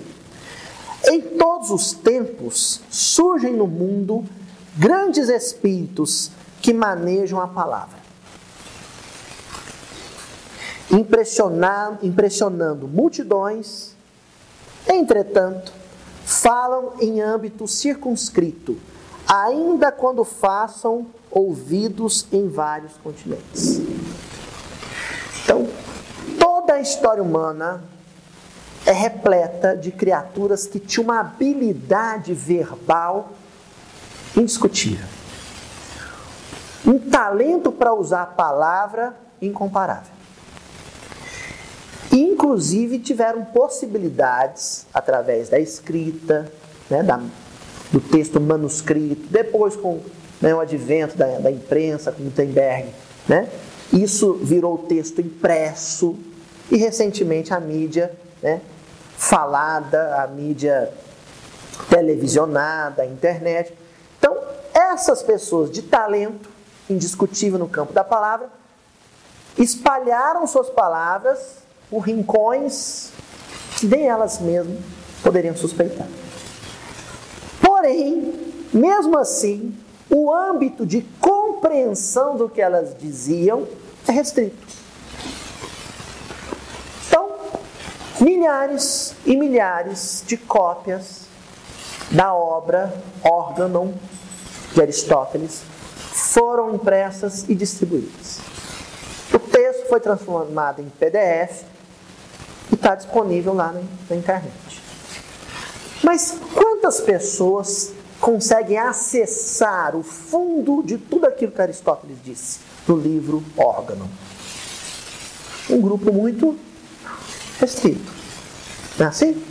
Em todos os tempos surgem no mundo grandes espíritos que manejam a palavra, impressionando, impressionando multidões, entretanto, falam em âmbito circunscrito, ainda quando façam ouvidos em vários continentes. Então, toda a história humana é repleta de criaturas que tinham uma habilidade verbal indiscutível. Um talento para usar a palavra incomparável. Inclusive, tiveram possibilidades, através da escrita, né, da, do texto manuscrito, depois com né, o advento da, da imprensa, com Gutenberg, né, isso virou texto impresso e, recentemente, a mídia né, falada, a mídia televisionada, a internet. Então, essas pessoas de talento indiscutível no campo da palavra espalharam suas palavras por rincões que nem elas mesmas poderiam suspeitar. Porém, mesmo assim, o âmbito de compreensão do que elas diziam é restrito. Então, milhares e milhares de cópias da obra Organon de Aristóteles foram impressas e distribuídas. O texto foi transformado em PDF e está disponível lá na, internet. Mas quantas pessoas conseguem acessar o fundo de tudo aquilo que Aristóteles disse no livro Órgano? Um grupo muito restrito. Não é assim?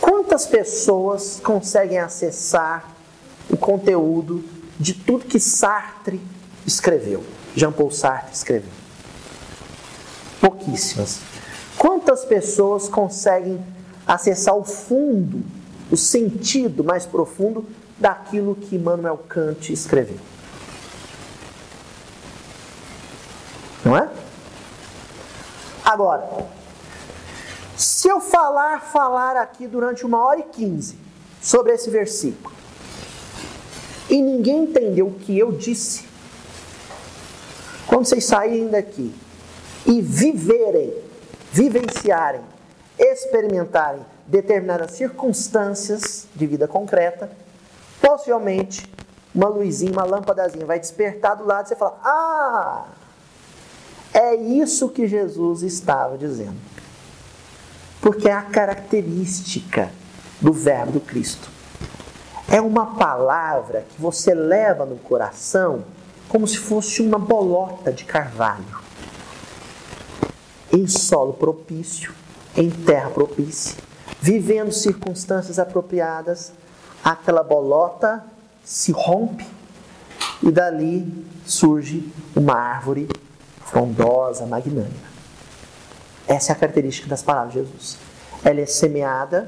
Quantas pessoas conseguem acessar o conteúdo de tudo que Sartre escreveu? Jean-Paul Sartre escreveu? Pouquíssimas. Quantas pessoas conseguem acessar o fundo, o sentido mais profundo daquilo que Immanuel Kant escreveu? Não é? Agora, se eu falar, falar aqui durante uma hora e quinze sobre esse versículo, e ninguém entendeu o que eu disse, quando vocês saírem daqui e viverem, vivenciarem, experimentarem determinadas circunstâncias de vida concreta, possivelmente uma luzinha, uma lâmpadazinha vai despertar do lado e você fala: Ah, É isso que Jesus estava dizendo. Porque é a característica do Verbo do Cristo. É uma palavra que você leva no coração como se fosse uma bolota de carvalho. Em solo propício, em terra propícia, vivendo circunstâncias apropriadas, aquela bolota se rompe e dali surge uma árvore frondosa, magnânima. Essa é a característica das palavras de Jesus. Ela é semeada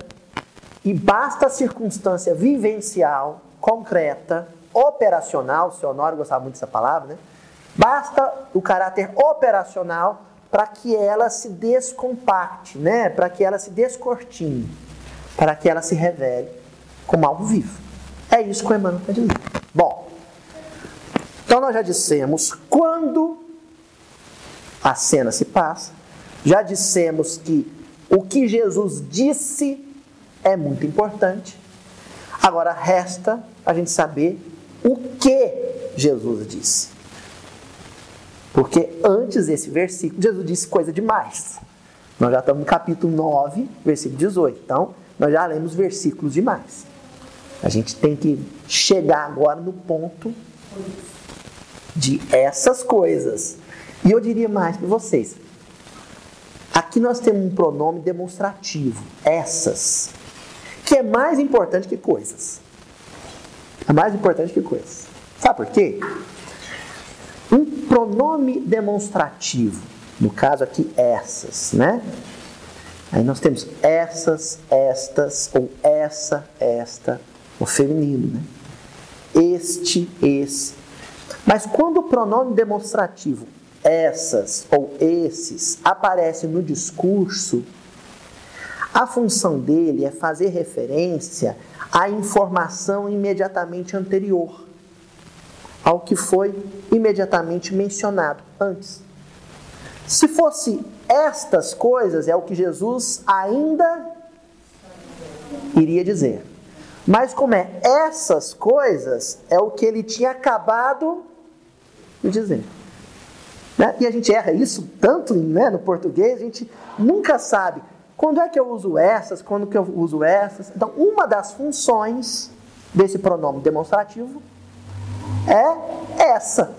e basta a circunstância vivencial, concreta, operacional, o seu Honório gostava muito dessa palavra, né? Basta o caráter operacional para que ela se descompacte, né? para que ela se descortine, para que ela se revele como algo vivo. É isso que o Emmanuel está dizendo. Bom, então nós já dissemos quando a cena se passa, já dissemos que o que Jesus disse é muito importante. Agora resta a gente saber o que Jesus disse. Porque antes desse versículo, Jesus disse coisa demais. Nós já estamos no capítulo 9, versículo 18. Então, nós já lemos versículos demais. A gente tem que chegar agora no ponto de essas coisas. E eu diria mais para vocês. Aqui nós temos um pronome demonstrativo, essas, que é mais importante que coisas. É mais importante que coisas. Sabe por quê? Um pronome demonstrativo, no caso aqui essas, né? Aí nós temos essas, estas, ou essa, esta, o feminino, né? Este, esse. Mas quando o pronome demonstrativo essas ou esses aparece no discurso, a função dele é fazer referência à informação imediatamente anterior, ao que foi imediatamente mencionado antes. Se fosse estas coisas, é o que Jesus ainda iria dizer. Mas como é essas coisas, é o que ele tinha acabado de dizer. Né? E a gente erra isso tanto né, no português, a gente nunca sabe quando é que eu uso essas, quando que eu uso essas. Então, uma das funções desse pronome demonstrativo é essa.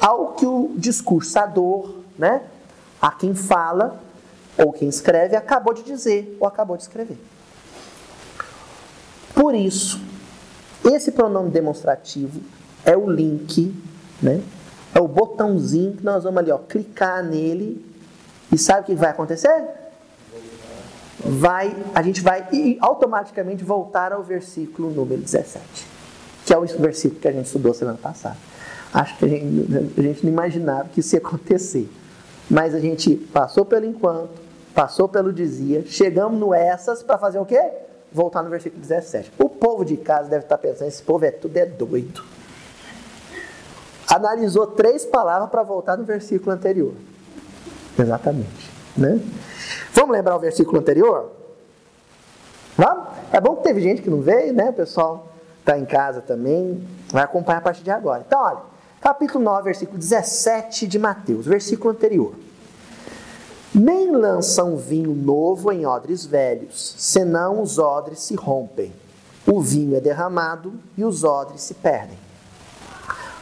Ao que o discursador, né, a quem fala ou quem escreve, acabou de dizer ou acabou de escrever. Por isso, esse pronome demonstrativo é o link né, é o botãozinho que nós vamos ali, ó, clicar nele e sabe o que vai acontecer? Vai, a gente vai automaticamente voltar ao versículo número 17, que é o versículo que a gente estudou semana passada. Acho que a gente, a gente não imaginava que isso ia acontecer. Mas a gente passou pelo enquanto, passou pelo dizia, chegamos no essas para fazer o quê? Voltar no versículo 17. O povo de casa deve estar pensando: esse povo é tudo é doido analisou três palavras para voltar no versículo anterior. Exatamente. Né? Vamos lembrar o versículo anterior? Vamos? É bom que teve gente que não veio, né? O pessoal está em casa também, vai acompanhar a partir de agora. Então, olha, capítulo 9, versículo 17 de Mateus, versículo anterior. Nem lançam vinho novo em odres velhos, senão os odres se rompem. O vinho é derramado e os odres se perdem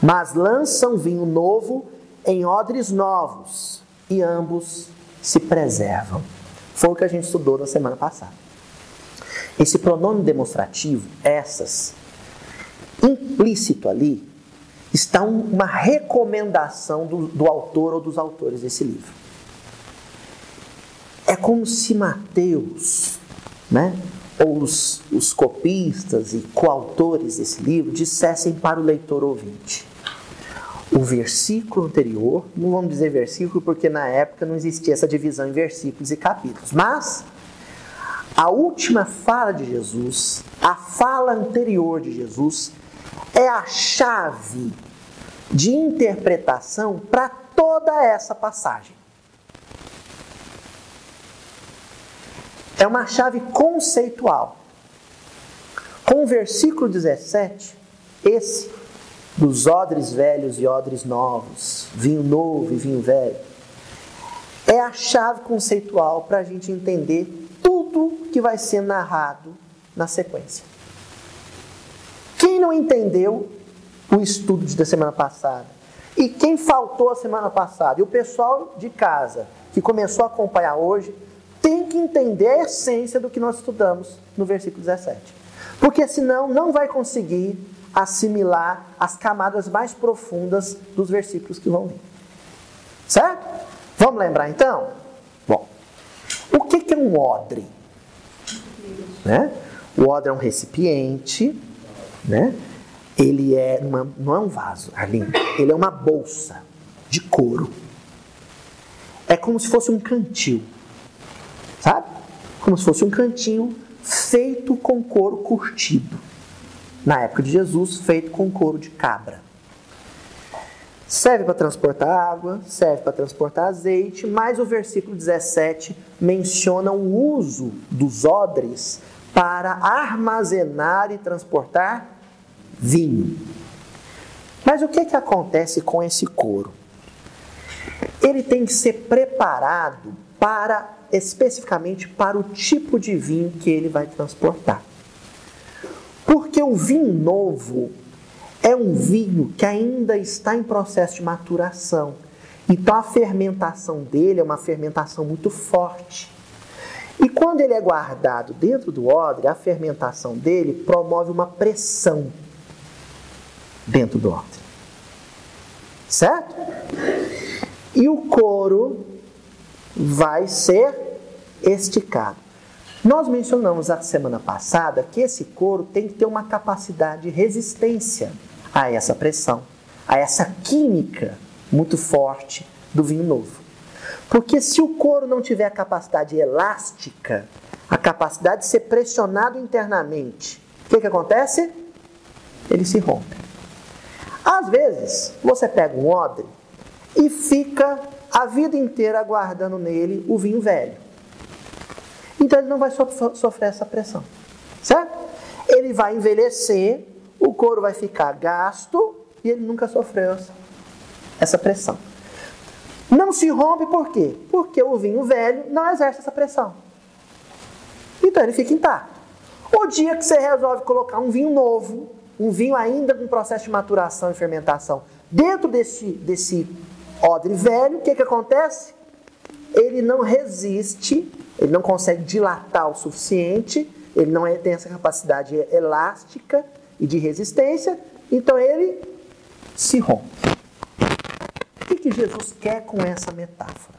mas lançam vinho novo em odres novos, e ambos se preservam. Foi o que a gente estudou na semana passada. Esse pronome demonstrativo, essas, implícito ali, está uma recomendação do, do autor ou dos autores desse livro. É como se Mateus, né, ou os, os copistas e coautores desse livro dissessem para o leitor ouvinte: o versículo anterior, não vamos dizer versículo porque na época não existia essa divisão em versículos e capítulos, mas a última fala de Jesus, a fala anterior de Jesus, é a chave de interpretação para toda essa passagem. É uma chave conceitual. Com o versículo 17, esse dos odres velhos e odres novos, vinho novo e vinho velho, é a chave conceitual para a gente entender tudo que vai ser narrado na sequência. Quem não entendeu o estudo da semana passada e quem faltou a semana passada e o pessoal de casa que começou a acompanhar hoje tem que entender a essência do que nós estudamos no versículo 17. Porque senão não vai conseguir assimilar as camadas mais profundas dos versículos que vão vir. Certo? Vamos lembrar então? Bom, o que é um odre? Né? O odre é um recipiente, né? ele é uma, não é um vaso, Arlindo, ele é uma bolsa de couro. É como se fosse um cantil, sabe? Como se fosse um cantinho feito com couro curtido. Na época de Jesus, feito com couro de cabra. Serve para transportar água, serve para transportar azeite, mas o versículo 17 menciona o uso dos odres para armazenar e transportar vinho. Mas o que, que acontece com esse couro? Ele tem que ser preparado para especificamente para o tipo de vinho que ele vai transportar. O vinho novo é um vinho que ainda está em processo de maturação. Então a fermentação dele é uma fermentação muito forte. E quando ele é guardado dentro do odre, a fermentação dele promove uma pressão dentro do odre. Certo? E o couro vai ser esticado. Nós mencionamos a semana passada que esse couro tem que ter uma capacidade de resistência a essa pressão, a essa química muito forte do vinho novo. Porque se o couro não tiver a capacidade elástica, a capacidade de ser pressionado internamente, o que, que acontece? Ele se rompe. Às vezes, você pega um odre e fica a vida inteira aguardando nele o vinho velho. Então ele não vai sofrer essa pressão. Certo? Ele vai envelhecer, o couro vai ficar gasto e ele nunca sofreu essa pressão. Não se rompe por quê? Porque o vinho velho não exerce essa pressão. Então ele fica intacto. O dia que você resolve colocar um vinho novo, um vinho ainda com processo de maturação e fermentação, dentro desse, desse odre velho, o que, que acontece? Ele não resiste ele não consegue dilatar o suficiente, ele não é, tem essa capacidade elástica e de resistência, então ele se rompe. O que, que Jesus quer com essa metáfora?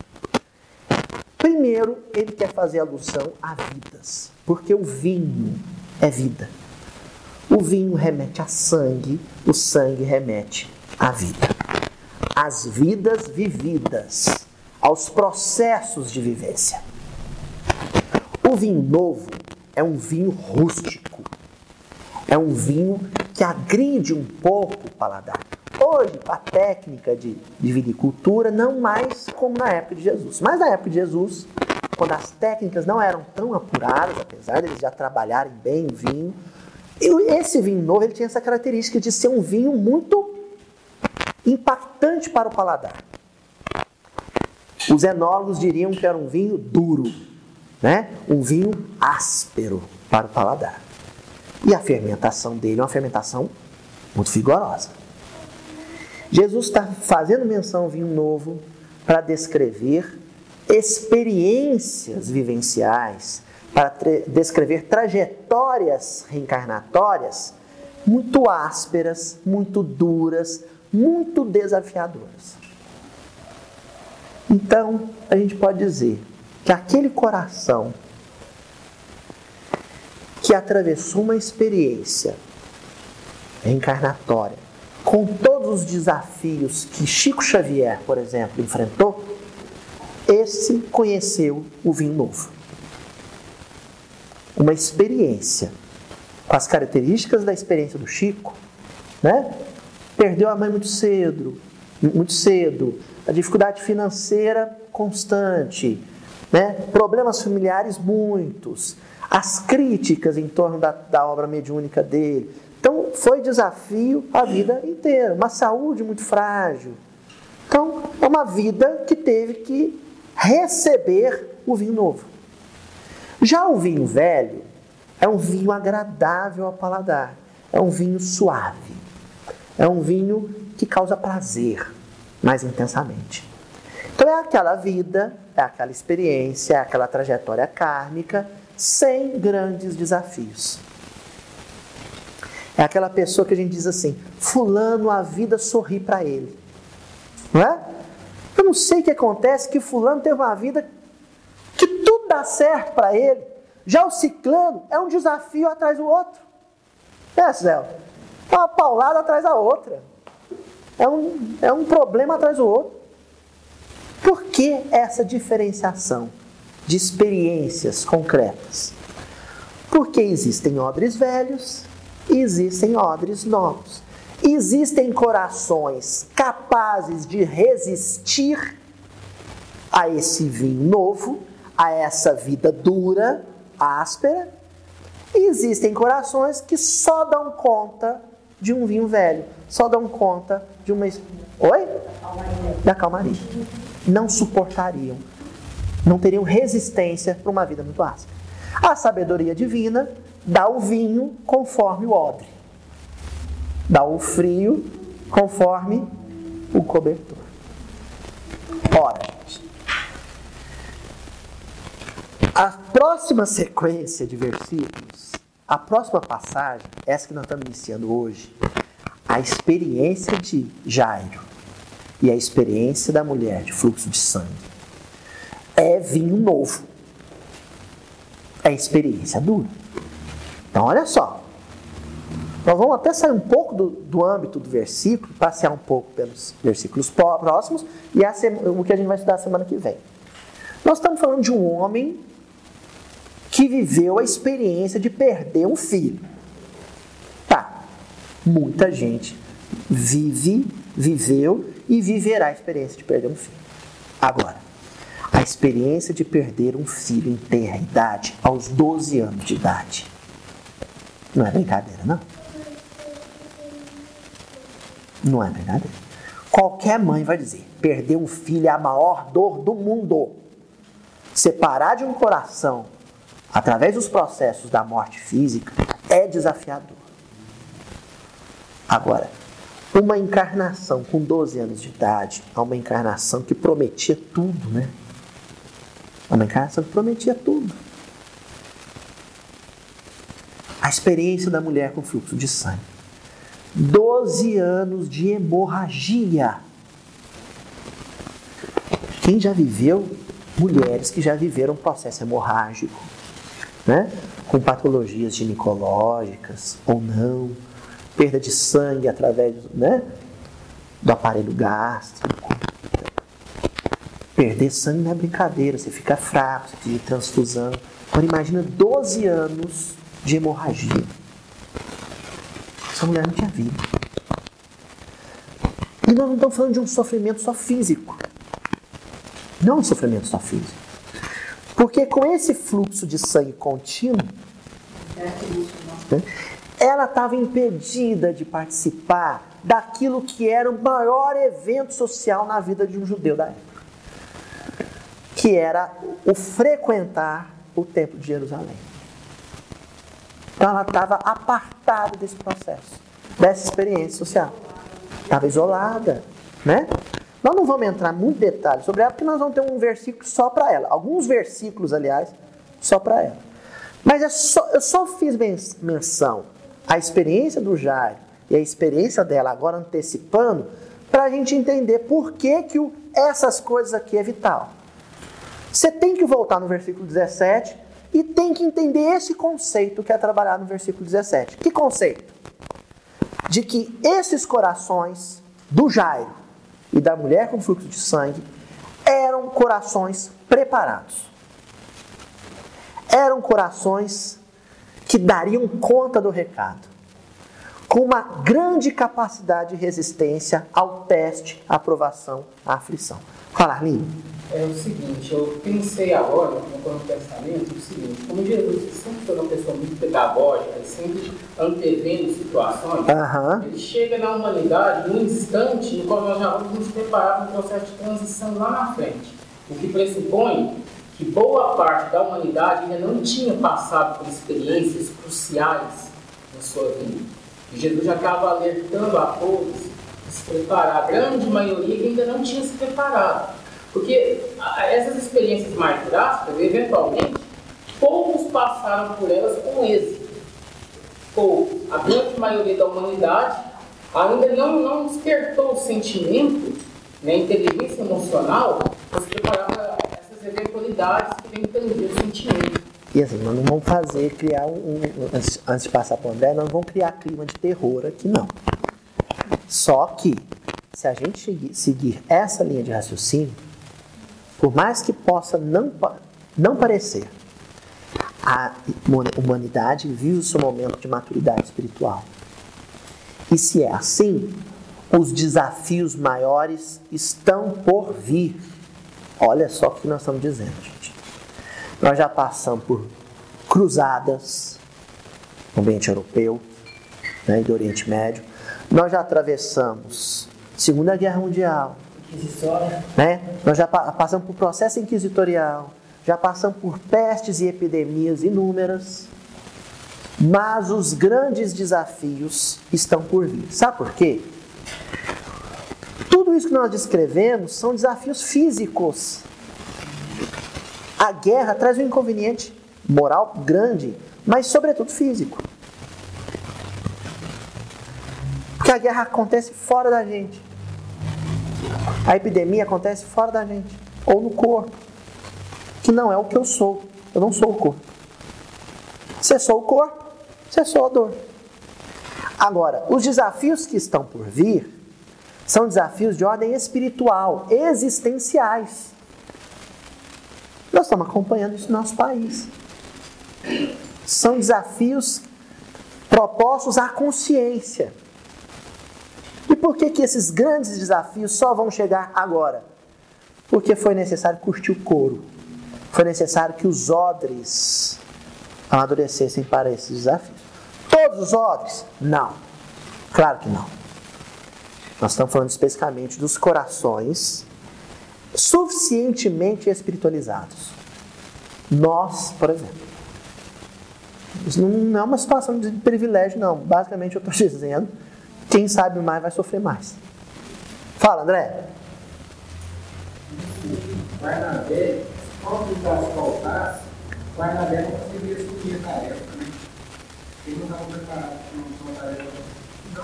Primeiro, ele quer fazer alusão a vidas, porque o vinho é vida. O vinho remete a sangue, o sangue remete à vida. As vidas vividas, aos processos de vivência. O vinho novo é um vinho rústico. É um vinho que agride um pouco o paladar. Hoje, a técnica de, de vinicultura, não mais como na época de Jesus. Mas na época de Jesus, quando as técnicas não eram tão apuradas, apesar de eles já trabalharem bem o vinho, esse vinho novo ele tinha essa característica de ser um vinho muito impactante para o paladar. Os enólogos diriam que era um vinho duro, né? um vinho áspero para o paladar. E a fermentação dele é uma fermentação muito vigorosa. Jesus está fazendo menção ao vinho novo para descrever experiências vivenciais, para descrever trajetórias reencarnatórias muito ásperas, muito duras, muito desafiadoras. Então, a gente pode dizer que aquele coração que atravessou uma experiência reencarnatória, com todos os desafios que Chico Xavier, por exemplo, enfrentou, esse conheceu o vinho novo. Uma experiência com as características da experiência do Chico, né? Perdeu a mãe muito cedo, muito cedo, a dificuldade financeira constante, né? problemas familiares muitos, as críticas em torno da, da obra mediúnica dele, Então, foi desafio a vida inteira, uma saúde muito frágil. Então, é uma vida que teve que receber o vinho novo. Já o vinho velho é um vinho agradável ao paladar, é um vinho suave, é um vinho que causa prazer mais intensamente. Então, é aquela vida, é aquela experiência, é aquela trajetória kármica sem grandes desafios. É aquela pessoa que a gente diz assim: Fulano, a vida sorri para ele. Não é? Eu não sei o que acontece, que Fulano teve uma vida que tudo dá certo para ele. Já o ciclano é um desafio atrás do outro. É, Zé? É uma paulada atrás da outra. É um, é um problema atrás do outro. Por que essa diferenciação de experiências concretas? Porque existem odres velhos existem odres novos. Existem corações capazes de resistir a esse vinho novo, a essa vida dura, áspera. E existem corações que só dão conta de um vinho velho, só dão conta de uma. Oi? Da calmaria. Não suportariam, não teriam resistência para uma vida muito áspera. A sabedoria divina dá o vinho conforme o odre, dá o frio conforme o cobertor. Ora, a próxima sequência de versículos, a próxima passagem, essa que nós estamos iniciando hoje, a experiência de Jairo e a experiência da mulher de fluxo de sangue, é vinho novo. É experiência dura. Então, olha só. Nós vamos até sair um pouco do, do âmbito do versículo, passear um pouco pelos versículos próximos e a, o que a gente vai estudar semana que vem. Nós estamos falando de um homem que viveu a experiência de perder um filho. Tá, muita gente vive, viveu e viverá a experiência de perder um filho. Agora, a experiência de perder um filho em terra idade aos 12 anos de idade não é brincadeira, não. Não é brincadeira. Qualquer mãe vai dizer: perder um filho é a maior dor do mundo. Separar de um coração através dos processos da morte física é desafiador. Agora, uma encarnação com 12 anos de idade é uma encarnação que prometia tudo, né? É uma encarnação que prometia tudo a experiência da mulher com fluxo de sangue. 12 anos de hemorragia. Quem já viveu, mulheres que já viveram processo hemorrágico, né? com patologias ginecológicas ou não, perda de sangue através né? do aparelho gástrico. Perder sangue não é brincadeira, você fica fraco, você de transfusão. Agora imagina 12 anos de hemorragia. Essa mulher não tinha vida. E nós não estamos falando de um sofrimento só físico. Não um sofrimento só físico. Porque com esse fluxo de sangue contínuo, né, ela estava impedida de participar daquilo que era o maior evento social na vida de um judeu da época. Que era o frequentar o templo de Jerusalém. Então ela estava apartada desse processo, dessa experiência social. Estava isolada, né? Nós não vamos entrar muito detalhes sobre ela, porque nós vamos ter um versículo só para ela. Alguns versículos, aliás, só para ela. Mas é só, eu só fiz menção à experiência do Jairo e a experiência dela agora antecipando, para a gente entender por que, que o, essas coisas aqui é vital. Você tem que voltar no versículo 17 e tem que entender esse conceito que é trabalhado no versículo 17. Que conceito? De que esses corações do Jairo e da mulher com fluxo de sangue eram corações preparados. Eram corações que dariam conta do recado, com uma grande capacidade de resistência ao teste, à aprovação, à aflição. Fala, Arlindo. é o seguinte, eu pensei agora, no meu pensamento, o seguinte, como Jesus sempre foi uma pessoa muito pedagógica, sempre antevendo situações, Aham. ele chega na humanidade num instante no qual nós já vamos nos preparar para um processo de transição lá na frente. O que pressupõe que boa parte da humanidade ainda não tinha passado por experiências cruciais na sua vida. E Jesus já estava alertando a todos a se preparar, a grande maioria que ainda não tinha se preparado. Porque essas experiências mais drásticas, eventualmente, poucos passaram por elas com êxito. Poucos. A grande maioria da humanidade ainda não, não despertou o sentimento, né, a inteligência emocional, para se preparar para essas eventualidades que vêm tanger o sentimento. E assim, nós não vamos fazer, criar um. um antes, antes de passar para o André, nós não vamos criar clima de terror aqui, não. Só que, se a gente seguir essa linha de raciocínio, por mais que possa não, não parecer, a humanidade vive o seu momento de maturidade espiritual. E se é assim, os desafios maiores estão por vir. Olha só o que nós estamos dizendo, gente. Nós já passamos por cruzadas no ambiente europeu né, e do Oriente Médio. Nós já atravessamos Segunda Guerra Mundial, né? Nós já passamos por processo inquisitorial, já passamos por pestes e epidemias inúmeras, mas os grandes desafios estão por vir. Sabe por quê? Tudo isso que nós descrevemos são desafios físicos. A guerra traz um inconveniente moral grande, mas sobretudo físico. Porque a guerra acontece fora da gente. A epidemia acontece fora da gente, ou no corpo, que não é o que eu sou. Eu não sou o corpo. Você sou o corpo, você sou a dor. Agora, os desafios que estão por vir são desafios de ordem espiritual, existenciais. Nós estamos acompanhando isso no nosso país. São desafios propostos à consciência. E por que, que esses grandes desafios só vão chegar agora? Porque foi necessário curtir o couro. Foi necessário que os odres amadurecessem para esses desafios. Todos os odres? Não. Claro que não. Nós estamos falando especificamente dos corações suficientemente espiritualizados. Nós, por exemplo. Isso não é uma situação de privilégio, não. Basicamente, eu estou dizendo quem sabe mais vai sofrer mais. Fala, André. Barnabé, quando o faltasse, Barnabé não conseguiria assumir a tarefa, né? Ele não estava preparado para uma tarefa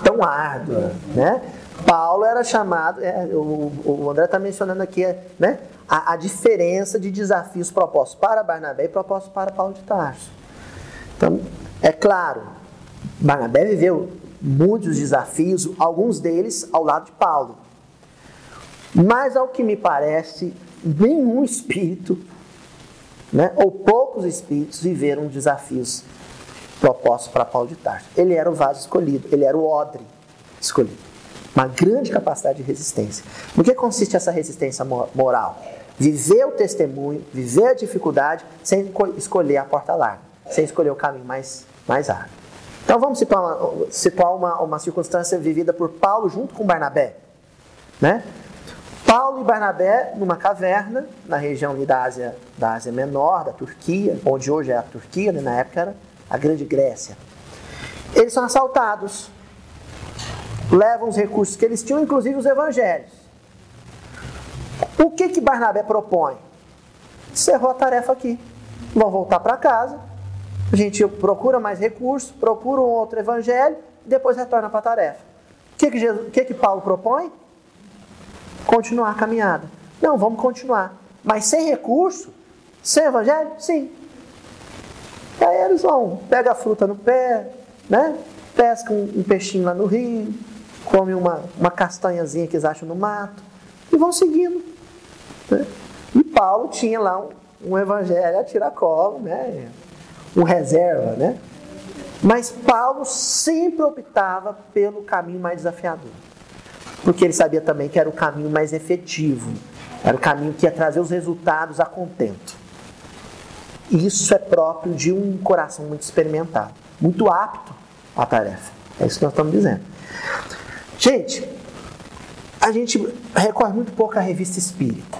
tão árdua, né? Paulo era chamado, é, o, o, André está mencionando aqui, né? A, a, diferença de desafios propostos para Barnabé e propostos para Paulo de Tarso. Então, é claro, Barnabé viveu muitos desafios, alguns deles ao lado de Paulo. Mas, ao que me parece, nenhum espírito, né, ou poucos espíritos, viveram desafios propostos para Paulo de Tarso. Ele era o vaso escolhido, ele era o odre escolhido. Uma grande capacidade de resistência. No que consiste essa resistência moral? Viver o testemunho, viver a dificuldade, sem escolher a porta larga, sem escolher o caminho mais, mais árduo. Então vamos situar, uma, situar uma, uma circunstância vivida por Paulo junto com Barnabé. Né? Paulo e Barnabé numa caverna na região da Ásia, da Ásia Menor, da Turquia, onde hoje é a Turquia, né? na época era a Grande Grécia. Eles são assaltados, levam os recursos que eles tinham, inclusive os evangelhos. O que que Barnabé propõe? Encerrou a tarefa aqui. Vão voltar para casa, a gente procura mais recursos, procura um outro evangelho e depois retorna para a tarefa. O que que, Jesus, o que que Paulo propõe? Continuar a caminhada. Não, vamos continuar. Mas sem recurso? Sem evangelho? Sim. Aí eles vão, pega a fruta no pé, né? pesca um, um peixinho lá no rio, come uma, uma castanhazinha que eles acham no mato e vão seguindo. Né? E Paulo tinha lá um, um evangelho a tiracolo, né? um reserva, né? Mas Paulo sempre optava pelo caminho mais desafiador, porque ele sabia também que era o caminho mais efetivo, Era o caminho que ia trazer os resultados a contento. Isso é próprio de um coração muito experimentado, muito apto à tarefa. É isso que nós estamos dizendo. Gente, a gente recorre muito pouco à revista espírita.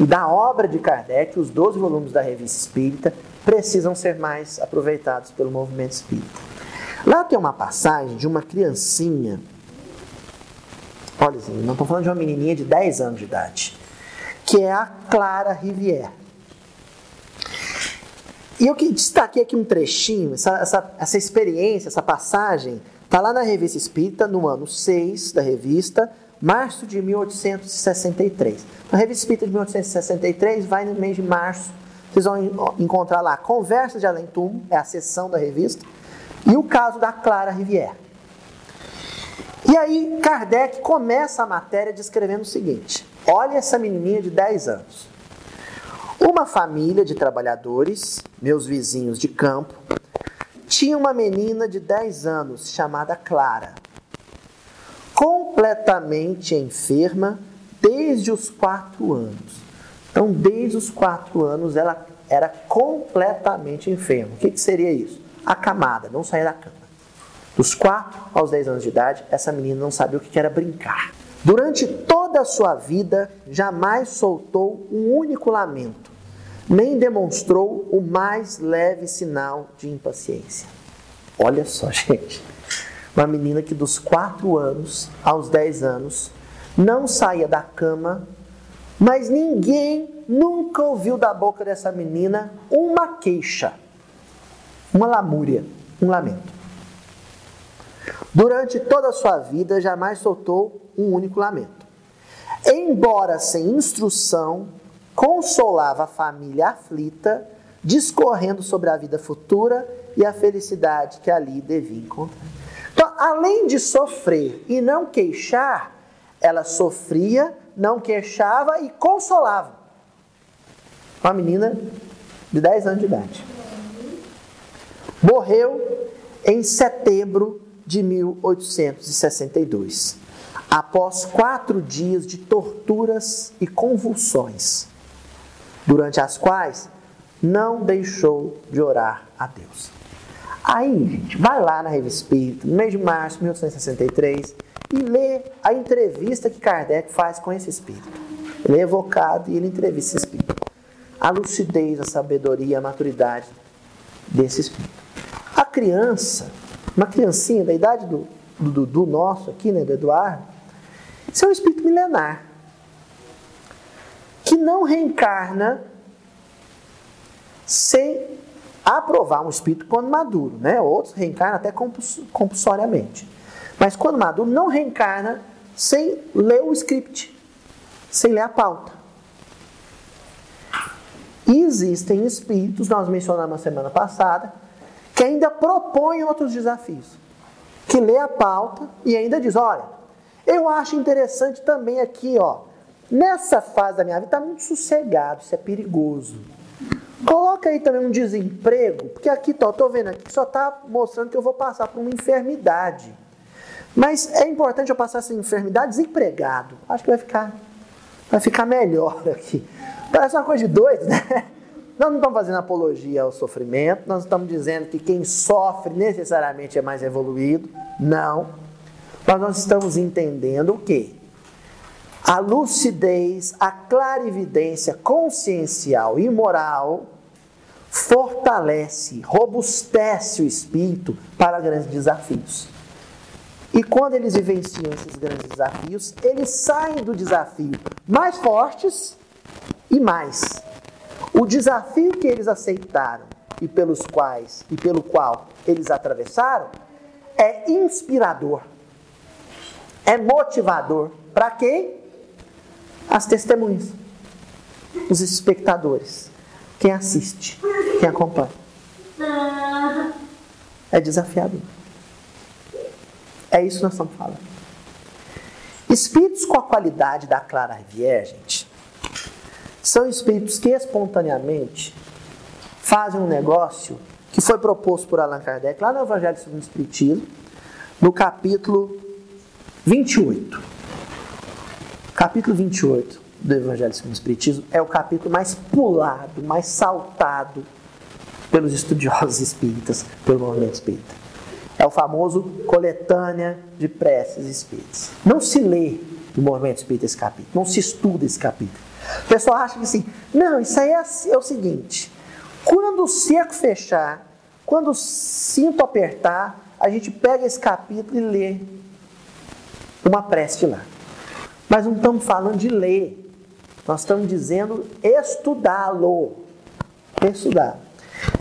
Da obra de Kardec, os 12 volumes da revista espírita precisam ser mais aproveitados pelo movimento espírita. Lá tem uma passagem de uma criancinha. Olha, não estou falando de uma menininha de 10 anos de idade, que é a Clara Rivière. E eu que destaquei aqui um trechinho, essa, essa, essa experiência, essa passagem, está lá na Revista Espírita, no ano 6 da revista, março de 1863. Na Revista Espírita de 1863, vai no mês de março, vocês vão encontrar lá Conversa de Além Túmulo, é a seção da revista, e o caso da Clara Rivière. E aí, Kardec começa a matéria descrevendo o seguinte: olha essa menininha de 10 anos. Uma família de trabalhadores, meus vizinhos de campo, tinha uma menina de 10 anos chamada Clara, completamente enferma desde os 4 anos. Então, desde os 4 anos, ela era completamente enferma. O que, que seria isso? Acamada, não saía da cama. Dos 4 aos 10 anos de idade, essa menina não sabia o que era brincar. Durante toda a sua vida, jamais soltou um único lamento, nem demonstrou o mais leve sinal de impaciência. Olha só, gente. Uma menina que dos 4 anos aos 10 anos não saía da cama, mas ninguém nunca ouviu da boca dessa menina uma queixa, uma lamúria, um lamento. Durante toda a sua vida, jamais soltou um único lamento. Embora sem instrução, consolava a família aflita, discorrendo sobre a vida futura e a felicidade que ali devia encontrar. Então, além de sofrer e não queixar, ela sofria, não queixava e consolava. Uma menina de 10 anos de idade. Morreu em setembro de 1862, após quatro dias de torturas e convulsões, durante as quais não deixou de orar a Deus. Aí, gente, vai lá na Revista Espírita, no mês de março de 1863, e lê a entrevista que Kardec faz com esse espírito. Ele é evocado e ele entrevista esse espírito. A lucidez, a sabedoria, a maturidade desse espírito. A criança uma criancinha da idade do, do, do nosso aqui, né, do Eduardo, isso é um espírito milenar. Que não reencarna sem aprovar um espírito quando maduro, né? Outros reencarnam até compulsoriamente. Mas quando maduro, não reencarna sem ler o script, sem ler a pauta. E existem espíritos, nós mencionamos na semana passada, que ainda propõe outros desafios. Que lê a pauta e ainda diz: olha, eu acho interessante também aqui, ó, nessa fase da minha vida está muito sossegado, isso é perigoso. Coloca aí também um desemprego, porque aqui, tô, tô vendo aqui, só está mostrando que eu vou passar por uma enfermidade. Mas é importante eu passar essa enfermidade desempregado. Acho que vai ficar, vai ficar melhor aqui. Parece uma coisa de doido, né? Nós não estamos fazendo apologia ao sofrimento, nós estamos dizendo que quem sofre necessariamente é mais evoluído. Não. Mas nós estamos entendendo o quê? A lucidez, a clarividência consciencial e moral fortalece, robustece o espírito para grandes desafios. E quando eles vivenciam esses grandes desafios, eles saem do desafio mais fortes e mais o desafio que eles aceitaram e pelos quais e pelo qual eles atravessaram é inspirador. É motivador para quem? As testemunhas, os espectadores, quem assiste, quem acompanha. É desafiador. É isso que nós estamos falando. Espíritos com a qualidade da Clara Virgem, são espíritos que espontaneamente fazem um negócio que foi proposto por Allan Kardec lá no Evangelho segundo o Espiritismo, no capítulo 28. Capítulo 28. do Evangelho segundo o Espiritismo é o capítulo mais pulado, mais saltado pelos estudiosos espíritas, pelo movimento espírita. É o famoso coletânea de preces espíritas. Não se lê no movimento espírita esse capítulo, não se estuda esse capítulo. O pessoal acha que assim, não, isso aí é, é o seguinte: quando o cerco fechar, quando o cinto apertar, a gente pega esse capítulo e lê uma prece lá. Mas não estamos falando de ler, nós estamos dizendo estudá-lo. Estudar.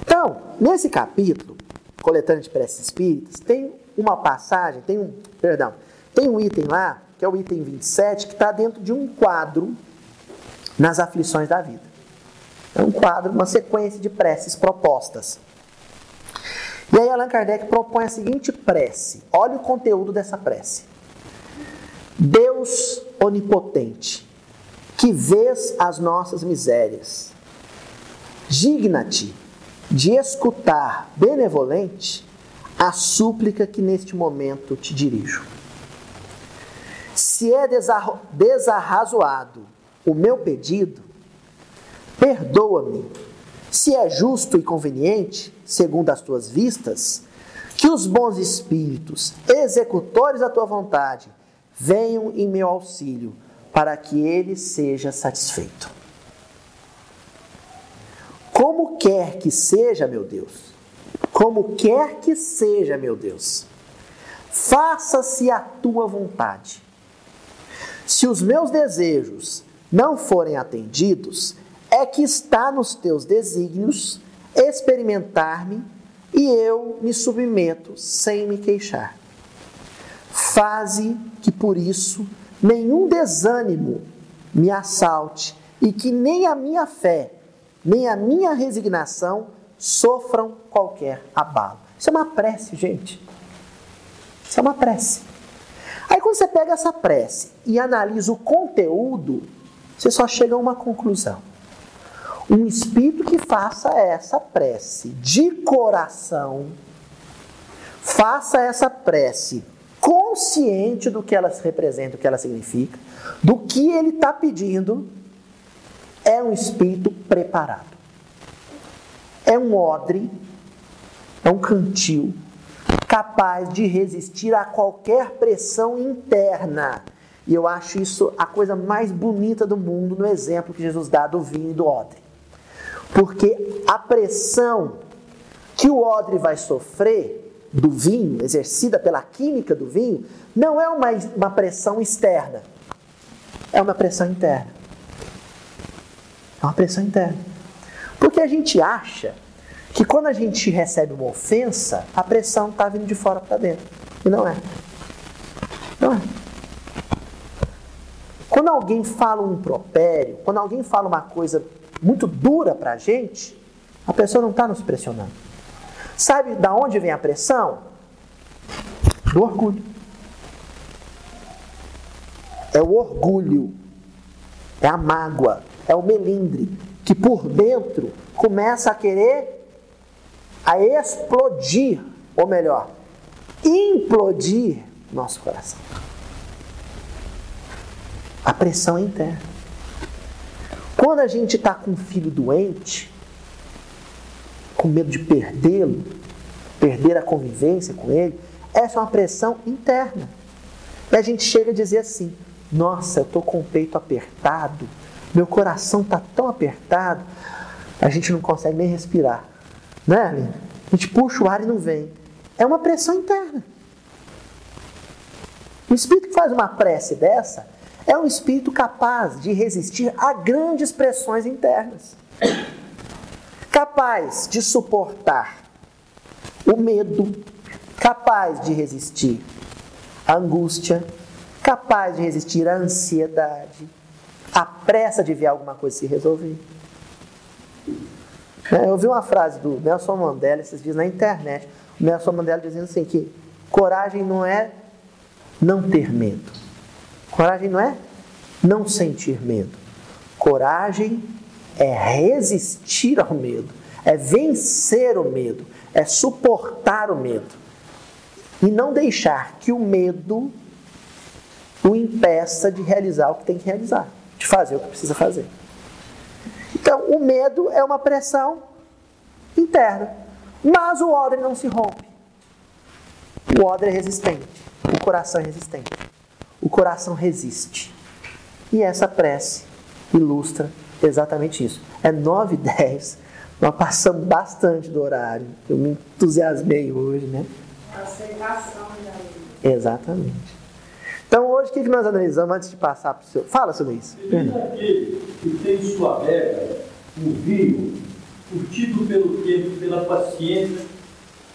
Então, nesse capítulo, coletânea de preces espíritas, tem uma passagem, tem um, perdão, tem um item lá, que é o item 27, que está dentro de um quadro nas aflições da vida. É um quadro, uma sequência de preces propostas. E aí Allan Kardec propõe a seguinte prece. Olha o conteúdo dessa prece. Deus onipotente, que vês as nossas misérias, digna-te de escutar benevolente a súplica que neste momento te dirijo. Se é desarrazoado o meu pedido, perdoa-me. Se é justo e conveniente, segundo as tuas vistas, que os bons espíritos, executores da tua vontade, venham em meu auxílio, para que ele seja satisfeito. Como quer que seja, meu Deus, como quer que seja, meu Deus, faça-se a tua vontade. Se os meus desejos não forem atendidos, é que está nos teus desígnios experimentar-me e eu me submeto sem me queixar. Faze que por isso nenhum desânimo me assalte e que nem a minha fé nem a minha resignação sofram qualquer abalo. Isso é uma prece, gente. Isso é uma prece. Aí quando você pega essa prece e analisa o conteúdo, você só chega a uma conclusão. Um espírito que faça essa prece de coração, faça essa prece consciente do que ela representa, do que ela significa, do que ele está pedindo, é um espírito preparado. É um odre, é um cantil capaz de resistir a qualquer pressão interna. E eu acho isso a coisa mais bonita do mundo no exemplo que Jesus dá do vinho e do odre. Porque a pressão que o odre vai sofrer do vinho, exercida pela química do vinho, não é uma, uma pressão externa, é uma pressão interna. É uma pressão interna. Porque a gente acha que quando a gente recebe uma ofensa, a pressão está vindo de fora para dentro. E não é. Não é. Quando alguém fala um impropério, quando alguém fala uma coisa muito dura para a gente, a pessoa não está nos pressionando. Sabe da onde vem a pressão? Do orgulho. É o orgulho, é a mágoa, é o melindre, que por dentro começa a querer a explodir, ou melhor, implodir nosso coração. A pressão é interna. Quando a gente está com um filho doente, com medo de perdê-lo, perder a convivência com ele, essa é uma pressão interna. E a gente chega a dizer assim: Nossa, eu estou com o peito apertado, meu coração está tão apertado, a gente não consegue nem respirar. Né, Aline? A gente puxa o ar e não vem. É uma pressão interna. O espírito que faz uma prece dessa é um espírito capaz de resistir a grandes pressões internas. Capaz de suportar o medo, capaz de resistir a angústia, capaz de resistir à ansiedade, a pressa de ver alguma coisa se resolver. É, eu ouvi uma frase do Nelson Mandela esses dias na internet. O Nelson Mandela dizendo assim que coragem não é não ter medo. Coragem não é não sentir medo. Coragem é resistir ao medo, é vencer o medo, é suportar o medo. E não deixar que o medo o impeça de realizar o que tem que realizar. de fazer o que precisa fazer. Então, o medo é uma pressão interna. Mas o odre não se rompe. O odre é resistente. O coração é resistente. O coração resiste. E essa prece ilustra exatamente isso. É 9 e 10. Nós passamos bastante do horário. Eu me entusiasmei hoje, né? Aceitação Exatamente. Então, hoje, o que nós analisamos antes de passar para o senhor? Fala, seu Luiz. Feliz aquele que tem em sua adega um vinho curtido pelo tempo, pela paciência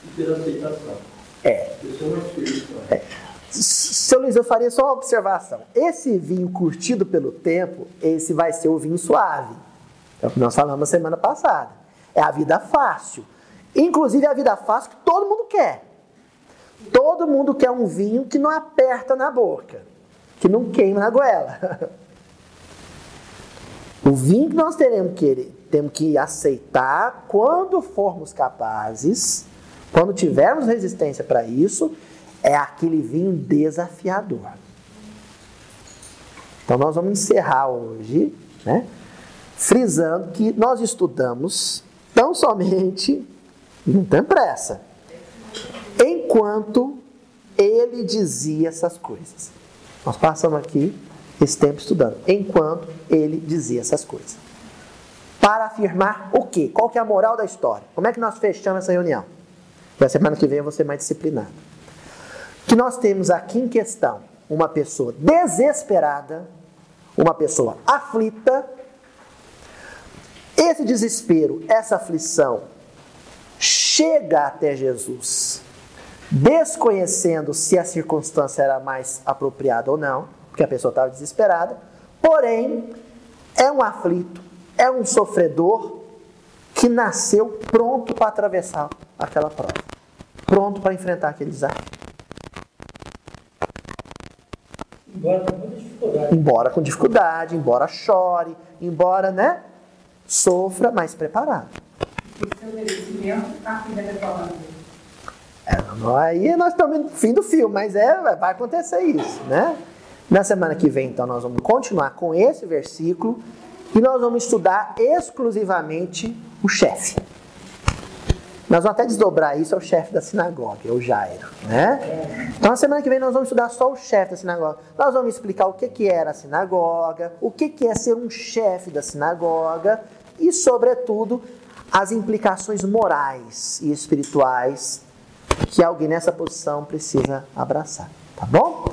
e pela aceitação. É. Esse é Seu Luiz, eu faria só uma observação. Esse vinho curtido pelo tempo, esse vai ser o vinho suave. É o que nós falamos semana passada. É a vida fácil. Inclusive é a vida fácil que todo mundo quer. Todo mundo quer um vinho que não aperta na boca, que não queima na goela. O vinho que nós teremos que, temos que aceitar quando formos capazes, quando tivermos resistência para isso, é aquele vinho desafiador. Então nós vamos encerrar hoje, né, frisando que nós estudamos tão somente, não tem pressa, enquanto ele dizia essas coisas. Nós passamos aqui esse tempo estudando, enquanto ele dizia essas coisas. Para afirmar o quê? Qual que é a moral da história? Como é que nós fechamos essa reunião? Na semana que vem eu vou ser mais disciplinado. Que nós temos aqui em questão uma pessoa desesperada, uma pessoa aflita. Esse desespero, essa aflição chega até Jesus, desconhecendo se a circunstância era mais apropriada ou não, porque a pessoa estava desesperada. Porém, é um aflito, é um sofredor que nasceu pronto para atravessar aquela prova, pronto para enfrentar aquele desafio. Embora com muita dificuldade. Embora com dificuldade, embora chore, embora, né, sofra, mas preparado. O seu merecimento, a filha declarando. É, não- aí nós estamos no fim do filme, mas é, vai acontecer isso, né? Na semana que vem, então, nós vamos continuar com esse versículo e nós vamos estudar exclusivamente o chefe. Nós vamos até desdobrar isso ao chefe da sinagoga, é o Jairo, né? Então, na semana que vem, nós vamos estudar só o chefe da sinagoga. Nós vamos explicar o que, que era a sinagoga, o que, que é ser um chefe da sinagoga e, sobretudo, as implicações morais e espirituais que alguém nessa posição precisa abraçar, tá bom?